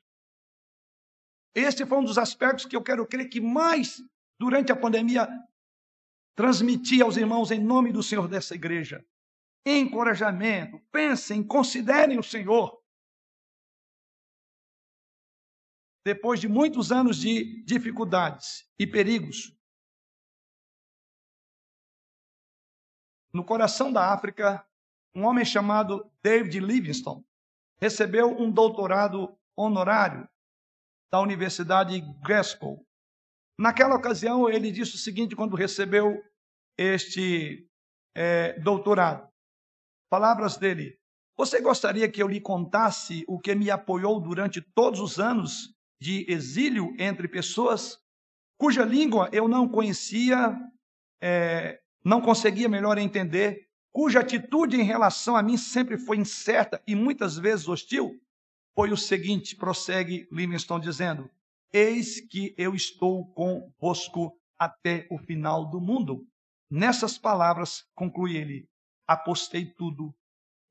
Este foi um dos aspectos que eu quero crer que mais, durante a pandemia, transmiti aos irmãos em nome do Senhor dessa igreja. Encorajamento, pensem, considerem o Senhor. Depois de muitos anos de dificuldades e perigos, no coração da África, um homem chamado David Livingstone recebeu um doutorado honorário da Universidade Glasgow. Naquela ocasião, ele disse o seguinte quando recebeu este é, doutorado. Palavras dele. Você gostaria que eu lhe contasse o que me apoiou durante todos os anos de exílio entre pessoas cuja língua eu não conhecia é, não conseguia melhor entender, cuja atitude em relação a mim sempre foi incerta e muitas vezes hostil, foi o seguinte: prossegue Livingstone dizendo: Eis que eu estou convosco até o final do mundo. Nessas palavras, conclui ele, apostei tudo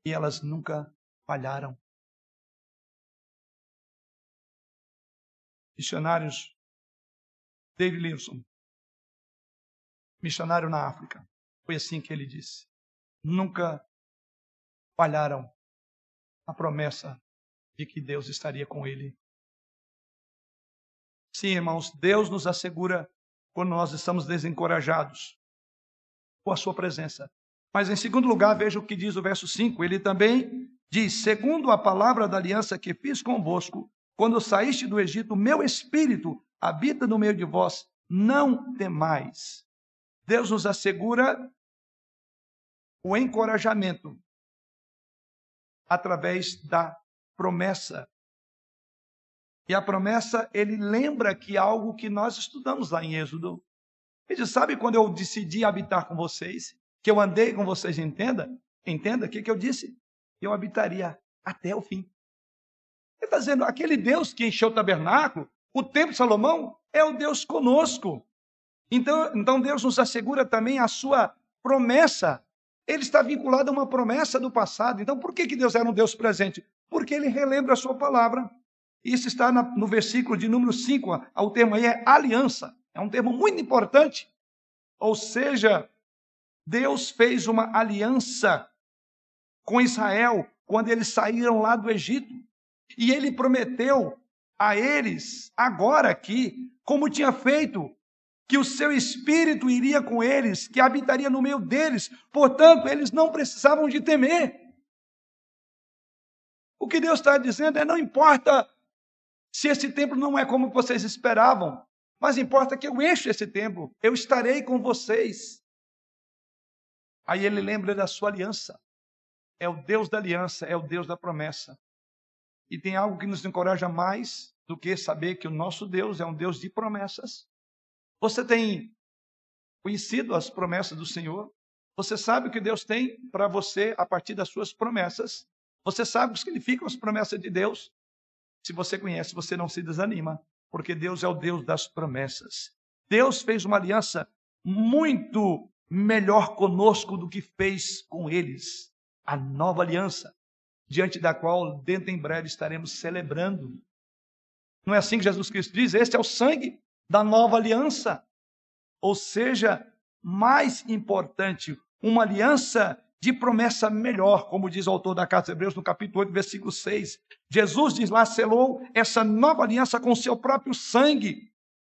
e elas nunca falharam. Missionários David Livingstone missionário na África. Foi assim que ele disse. Nunca falharam a promessa de que Deus estaria com ele. Sim, irmãos, Deus nos assegura quando nós estamos desencorajados com a sua presença. Mas em segundo lugar, veja o que diz o verso 5. Ele também diz: Segundo a palavra da aliança que fiz convosco, quando saíste do Egito, meu espírito habita no meio de vós, não temais. Deus nos assegura o encorajamento através da promessa. E a promessa, ele lembra que é algo que nós estudamos lá em Êxodo. Ele diz, sabe quando eu decidi habitar com vocês, que eu andei com vocês, entenda? Entenda o que, que eu disse? Eu habitaria até o fim. Ele está dizendo, aquele Deus que encheu o tabernáculo, o templo de Salomão, é o Deus conosco. Então, então Deus nos assegura também a sua promessa. Ele está vinculado a uma promessa do passado. Então, por que, que Deus era um Deus presente? Porque ele relembra a sua palavra. Isso está no versículo de número 5. O termo aí é aliança. É um termo muito importante. Ou seja, Deus fez uma aliança com Israel quando eles saíram lá do Egito. E ele prometeu a eles, agora aqui, como tinha feito que o seu espírito iria com eles, que habitaria no meio deles, portanto, eles não precisavam de temer. O que Deus está dizendo é: não importa se esse templo não é como vocês esperavam, mas importa que eu encho esse templo, eu estarei com vocês. Aí ele lembra da sua aliança. É o Deus da aliança, é o Deus da promessa. E tem algo que nos encoraja mais do que saber que o nosso Deus é um Deus de promessas. Você tem conhecido as promessas do Senhor? Você sabe o que Deus tem para você a partir das suas promessas? Você sabe o que significam as promessas de Deus? Se você conhece, você não se desanima, porque Deus é o Deus das promessas. Deus fez uma aliança muito melhor conosco do que fez com eles. A nova aliança, diante da qual, dentro em breve, estaremos celebrando. Não é assim que Jesus Cristo diz? Este é o sangue da nova aliança. Ou seja, mais importante, uma aliança de promessa melhor, como diz o autor da Carta de Hebreus no capítulo 8, versículo 6. Jesus diz lá, selou essa nova aliança com seu próprio sangue.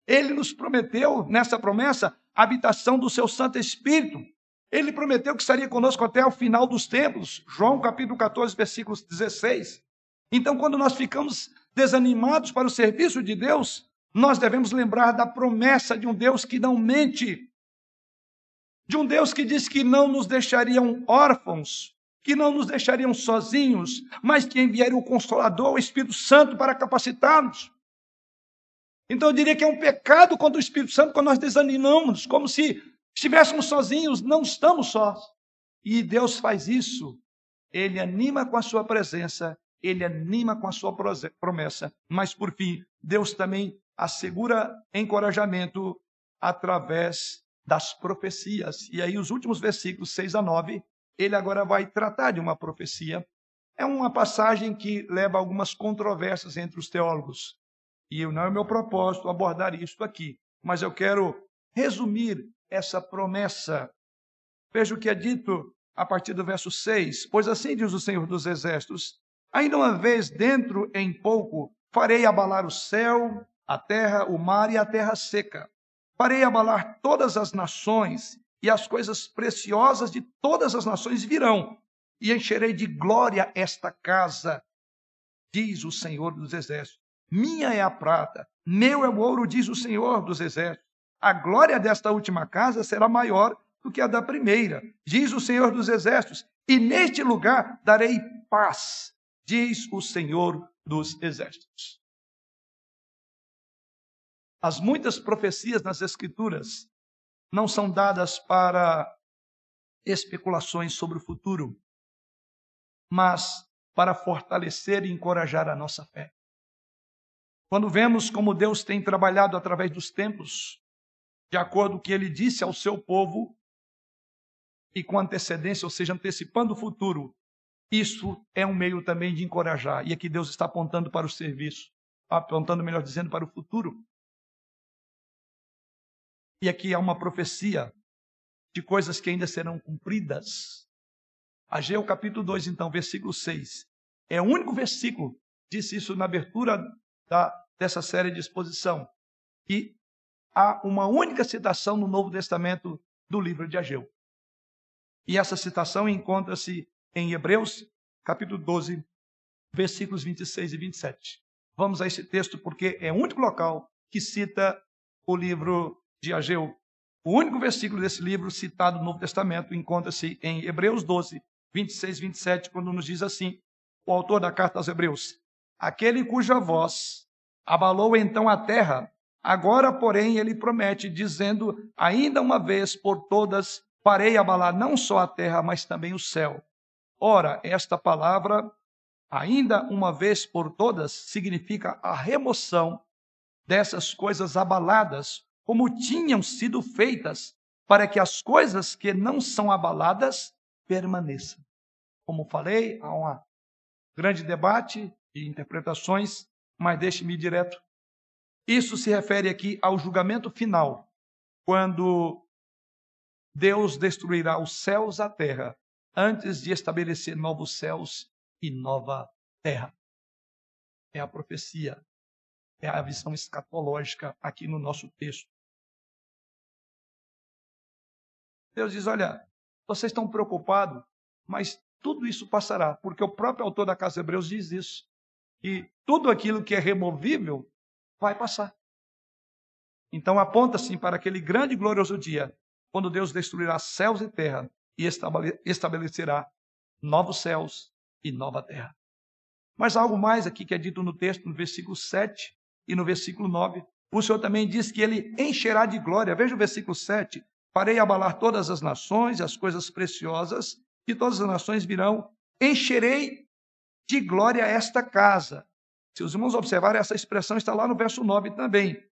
Ele nos prometeu, nessa promessa, habitação do seu Santo Espírito. Ele prometeu que estaria conosco até o final dos tempos. João capítulo 14, versículos 16. Então, quando nós ficamos desanimados para o serviço de Deus, nós devemos lembrar da promessa de um Deus que não mente, de um Deus que diz que não nos deixariam órfãos, que não nos deixariam sozinhos, mas que enviaria o Consolador, o Espírito Santo, para capacitar-nos. Então eu diria que é um pecado contra o Espírito Santo quando nós desanimamos, como se estivéssemos sozinhos, não estamos sós. E Deus faz isso. Ele anima com a sua presença, ele anima com a sua promessa, mas por fim, Deus também assegura encorajamento através das profecias. E aí, os últimos versículos 6 a 9, ele agora vai tratar de uma profecia. É uma passagem que leva algumas controvérsias entre os teólogos. E não é meu propósito abordar isso aqui, mas eu quero resumir essa promessa. Veja o que é dito a partir do verso 6. Pois assim diz o Senhor dos Exércitos: Ainda uma vez, dentro em pouco, farei abalar o céu, a terra, o mar e a terra seca Farei abalar todas as nações, e as coisas preciosas de todas as nações virão, e encherei de glória esta casa, diz o Senhor dos Exércitos. Minha é a prata, meu é o ouro, diz o Senhor dos Exércitos. A glória desta última casa será maior do que a da primeira, diz o Senhor dos Exércitos. E neste lugar darei paz, diz o Senhor dos Exércitos. As muitas profecias nas Escrituras não são dadas para especulações sobre o futuro, mas para fortalecer e encorajar a nossa fé. Quando vemos como Deus tem trabalhado através dos tempos, de acordo com o que ele disse ao seu povo, e com antecedência, ou seja, antecipando o futuro, isso é um meio também de encorajar. E aqui Deus está apontando para o serviço, apontando, melhor dizendo, para o futuro. E aqui há uma profecia de coisas que ainda serão cumpridas. Ageu capítulo 2, então, versículo 6. É o único versículo, disse isso na abertura da, dessa série de exposição, que há uma única citação no Novo Testamento do livro de Ageu. E essa citação encontra-se em Hebreus, capítulo 12, versículos 26 e 27. Vamos a esse texto porque é o único local que cita o livro de Ageu. O único versículo desse livro citado no Novo Testamento encontra-se em Hebreus 12, 26 e 27, quando nos diz assim: o autor da carta aos Hebreus: Aquele cuja voz abalou então a terra, agora, porém, ele promete, dizendo: Ainda uma vez por todas farei abalar não só a terra, mas também o céu. Ora, esta palavra, ainda uma vez por todas, significa a remoção dessas coisas abaladas como tinham sido feitas, para que as coisas que não são abaladas permaneçam. Como falei, há um grande debate e interpretações, mas deixe-me ir direto. Isso se refere aqui ao julgamento final, quando Deus destruirá os céus e a terra, antes de estabelecer novos céus e nova terra. É a profecia, é a visão escatológica aqui no nosso texto. Deus diz: Olha, vocês estão preocupados, mas tudo isso passará, porque o próprio autor da Casa de Hebreus diz isso. E tudo aquilo que é removível vai passar. Então aponta-se para aquele grande e glorioso dia, quando Deus destruirá céus e terra e estabelecerá novos céus e nova terra. Mas há algo mais aqui que é dito no texto, no versículo 7 e no versículo 9. O Senhor também diz que ele encherá de glória. Veja o versículo 7. Farei abalar todas as nações, as coisas preciosas, e todas as nações virão. Encherei de glória esta casa. Se os irmãos observarem, essa expressão está lá no verso 9 também.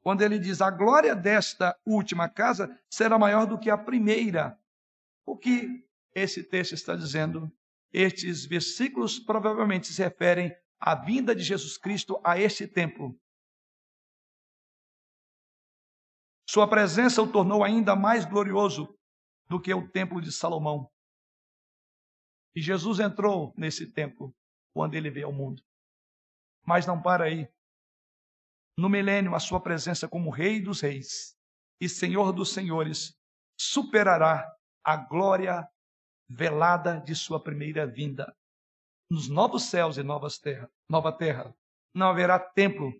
Quando ele diz: A glória desta última casa será maior do que a primeira. O que esse texto está dizendo? Estes versículos provavelmente se referem à vinda de Jesus Cristo a este templo. Sua presença o tornou ainda mais glorioso do que o templo de Salomão. E Jesus entrou nesse templo quando ele veio ao mundo. Mas não para aí. No milênio, a sua presença como Rei dos Reis e Senhor dos Senhores superará a glória velada de sua primeira vinda. Nos novos céus e novas terra, nova terra, não haverá templo.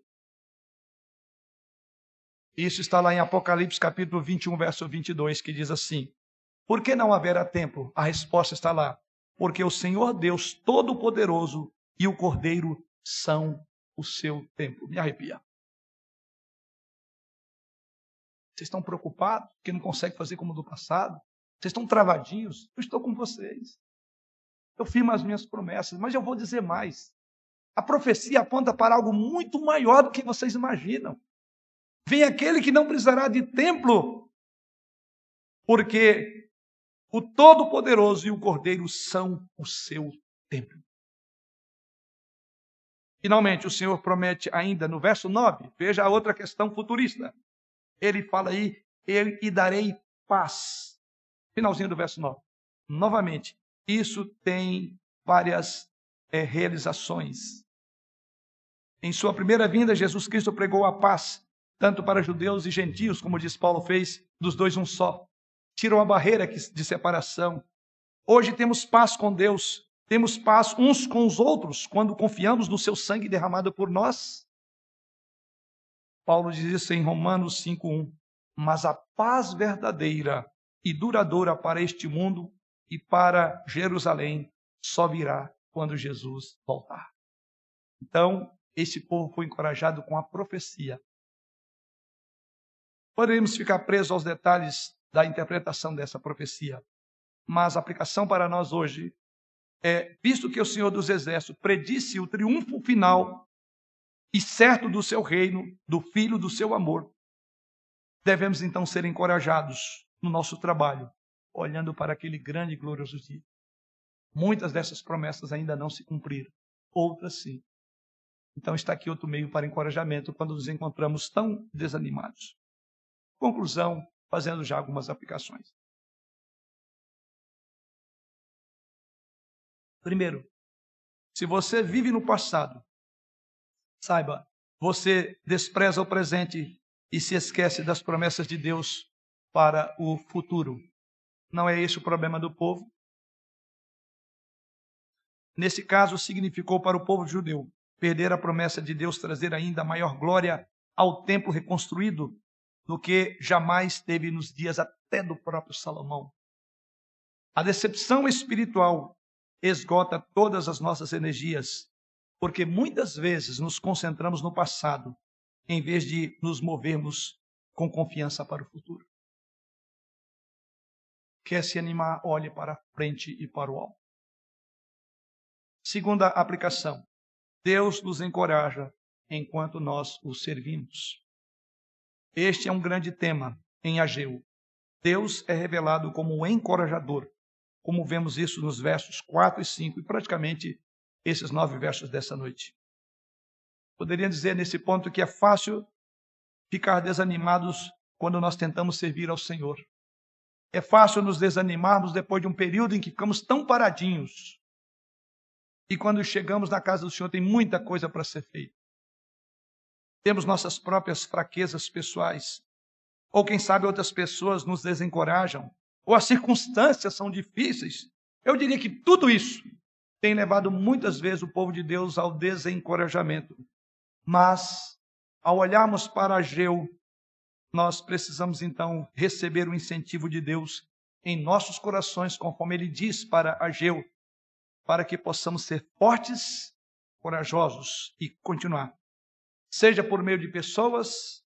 Isso está lá em Apocalipse capítulo 21, verso 22, que diz assim: Por que não haverá templo? A resposta está lá. Porque o Senhor Deus Todo-Poderoso e o Cordeiro são o seu templo. Me arrepia. Vocês estão preocupados que não conseguem fazer como do passado? Vocês estão travadinhos? Eu estou com vocês. Eu firmo as minhas promessas, mas eu vou dizer mais. A profecia aponta para algo muito maior do que vocês imaginam. Vem aquele que não precisará de templo, porque o Todo-Poderoso e o Cordeiro são o seu templo. Finalmente, o Senhor promete ainda no verso 9, veja a outra questão futurista. Ele fala aí, eu e darei paz. Finalzinho do verso 9. Novamente, isso tem várias é, realizações. Em sua primeira vinda, Jesus Cristo pregou a paz, tanto para judeus e gentios, como diz Paulo fez, dos dois um só. Tirou a barreira de separação. Hoje temos paz com Deus, temos paz uns com os outros quando confiamos no seu sangue derramado por nós. Paulo diz isso em Romanos 5:1. Mas a paz verdadeira e duradoura para este mundo e para Jerusalém só virá quando Jesus voltar. Então, esse povo foi encorajado com a profecia. Poderíamos ficar presos aos detalhes da interpretação dessa profecia, mas a aplicação para nós hoje é, visto que o Senhor dos Exércitos predisse o triunfo final e certo do seu reino, do filho do seu amor, devemos então ser encorajados no nosso trabalho, olhando para aquele grande e glorioso dia. Muitas dessas promessas ainda não se cumpriram, outras sim. Então está aqui outro meio para encorajamento quando nos encontramos tão desanimados. Conclusão, fazendo já algumas aplicações. Primeiro, se você vive no passado, saiba, você despreza o presente e se esquece das promessas de Deus para o futuro. Não é esse o problema do povo? Nesse caso, significou para o povo judeu perder a promessa de Deus trazer ainda maior glória ao templo reconstruído do que jamais teve nos dias até do próprio Salomão. A decepção espiritual esgota todas as nossas energias, porque muitas vezes nos concentramos no passado em vez de nos movermos com confiança para o futuro. Quer se animar, olhe para a frente e para o alto. Segunda aplicação: Deus nos encoraja enquanto nós o servimos. Este é um grande tema em Ageu. Deus é revelado como o encorajador, como vemos isso nos versos 4 e 5, e praticamente esses nove versos dessa noite. Poderia dizer nesse ponto que é fácil ficar desanimados quando nós tentamos servir ao Senhor. É fácil nos desanimarmos depois de um período em que ficamos tão paradinhos. E quando chegamos na casa do Senhor, tem muita coisa para ser feita. Temos nossas próprias fraquezas pessoais. Ou quem sabe outras pessoas nos desencorajam. Ou as circunstâncias são difíceis. Eu diria que tudo isso tem levado muitas vezes o povo de Deus ao desencorajamento. Mas, ao olharmos para Ageu, nós precisamos então receber o incentivo de Deus em nossos corações, conforme ele diz para Ageu, para que possamos ser fortes, corajosos e continuar. Seja por meio de pessoas,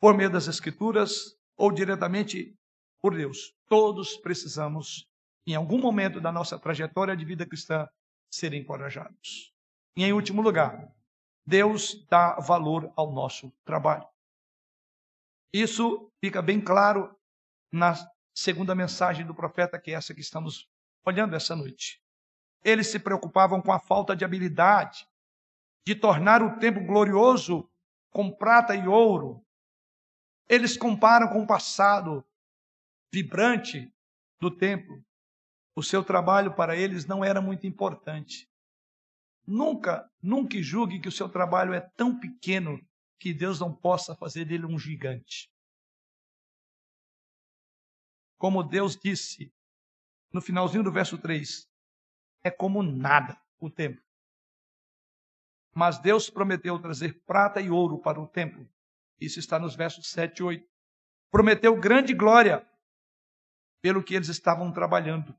por meio das Escrituras ou diretamente por Deus. Todos precisamos, em algum momento da nossa trajetória de vida cristã, ser encorajados. E em último lugar, Deus dá valor ao nosso trabalho. Isso fica bem claro na segunda mensagem do profeta, que é essa que estamos olhando essa noite. Eles se preocupavam com a falta de habilidade, de tornar o templo glorioso com prata e ouro. Eles comparam com o passado vibrante do templo. O seu trabalho para eles não era muito importante. Nunca, nunca julgue que o seu trabalho é tão pequeno que Deus não possa fazer dele um gigante. Como Deus disse no finalzinho do verso 3, é como nada o templo. Mas Deus prometeu trazer prata e ouro para o templo. Isso está nos versos 7 e 8. Prometeu grande glória pelo que eles estavam trabalhando.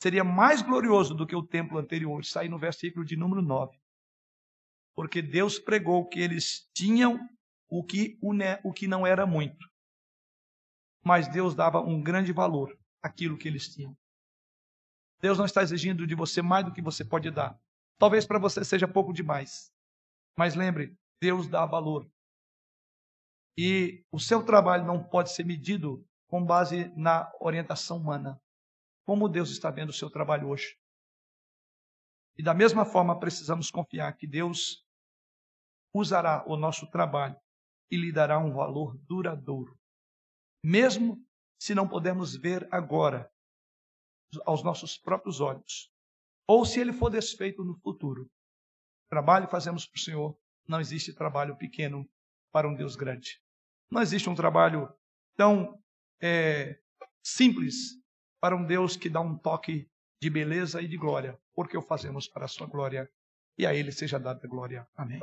Seria mais glorioso do que o templo anterior. Isso aí no versículo de número 9. Porque Deus pregou que eles tinham o que, o que não era muito. Mas Deus dava um grande valor àquilo que eles tinham. Deus não está exigindo de você mais do que você pode dar. Talvez para você seja pouco demais. Mas lembre, Deus dá valor. E o seu trabalho não pode ser medido com base na orientação humana. Como Deus está vendo o seu trabalho hoje? E da mesma forma, precisamos confiar que Deus usará o nosso trabalho e lhe dará um valor duradouro. Mesmo se não podemos ver agora aos nossos próprios olhos, ou se ele for desfeito no futuro. Trabalho fazemos para o Senhor, não existe trabalho pequeno para um Deus grande. Não existe um trabalho tão é, simples para um Deus que dá um toque de beleza e de glória, porque o fazemos para a sua glória, e a Ele seja dada glória. Amém.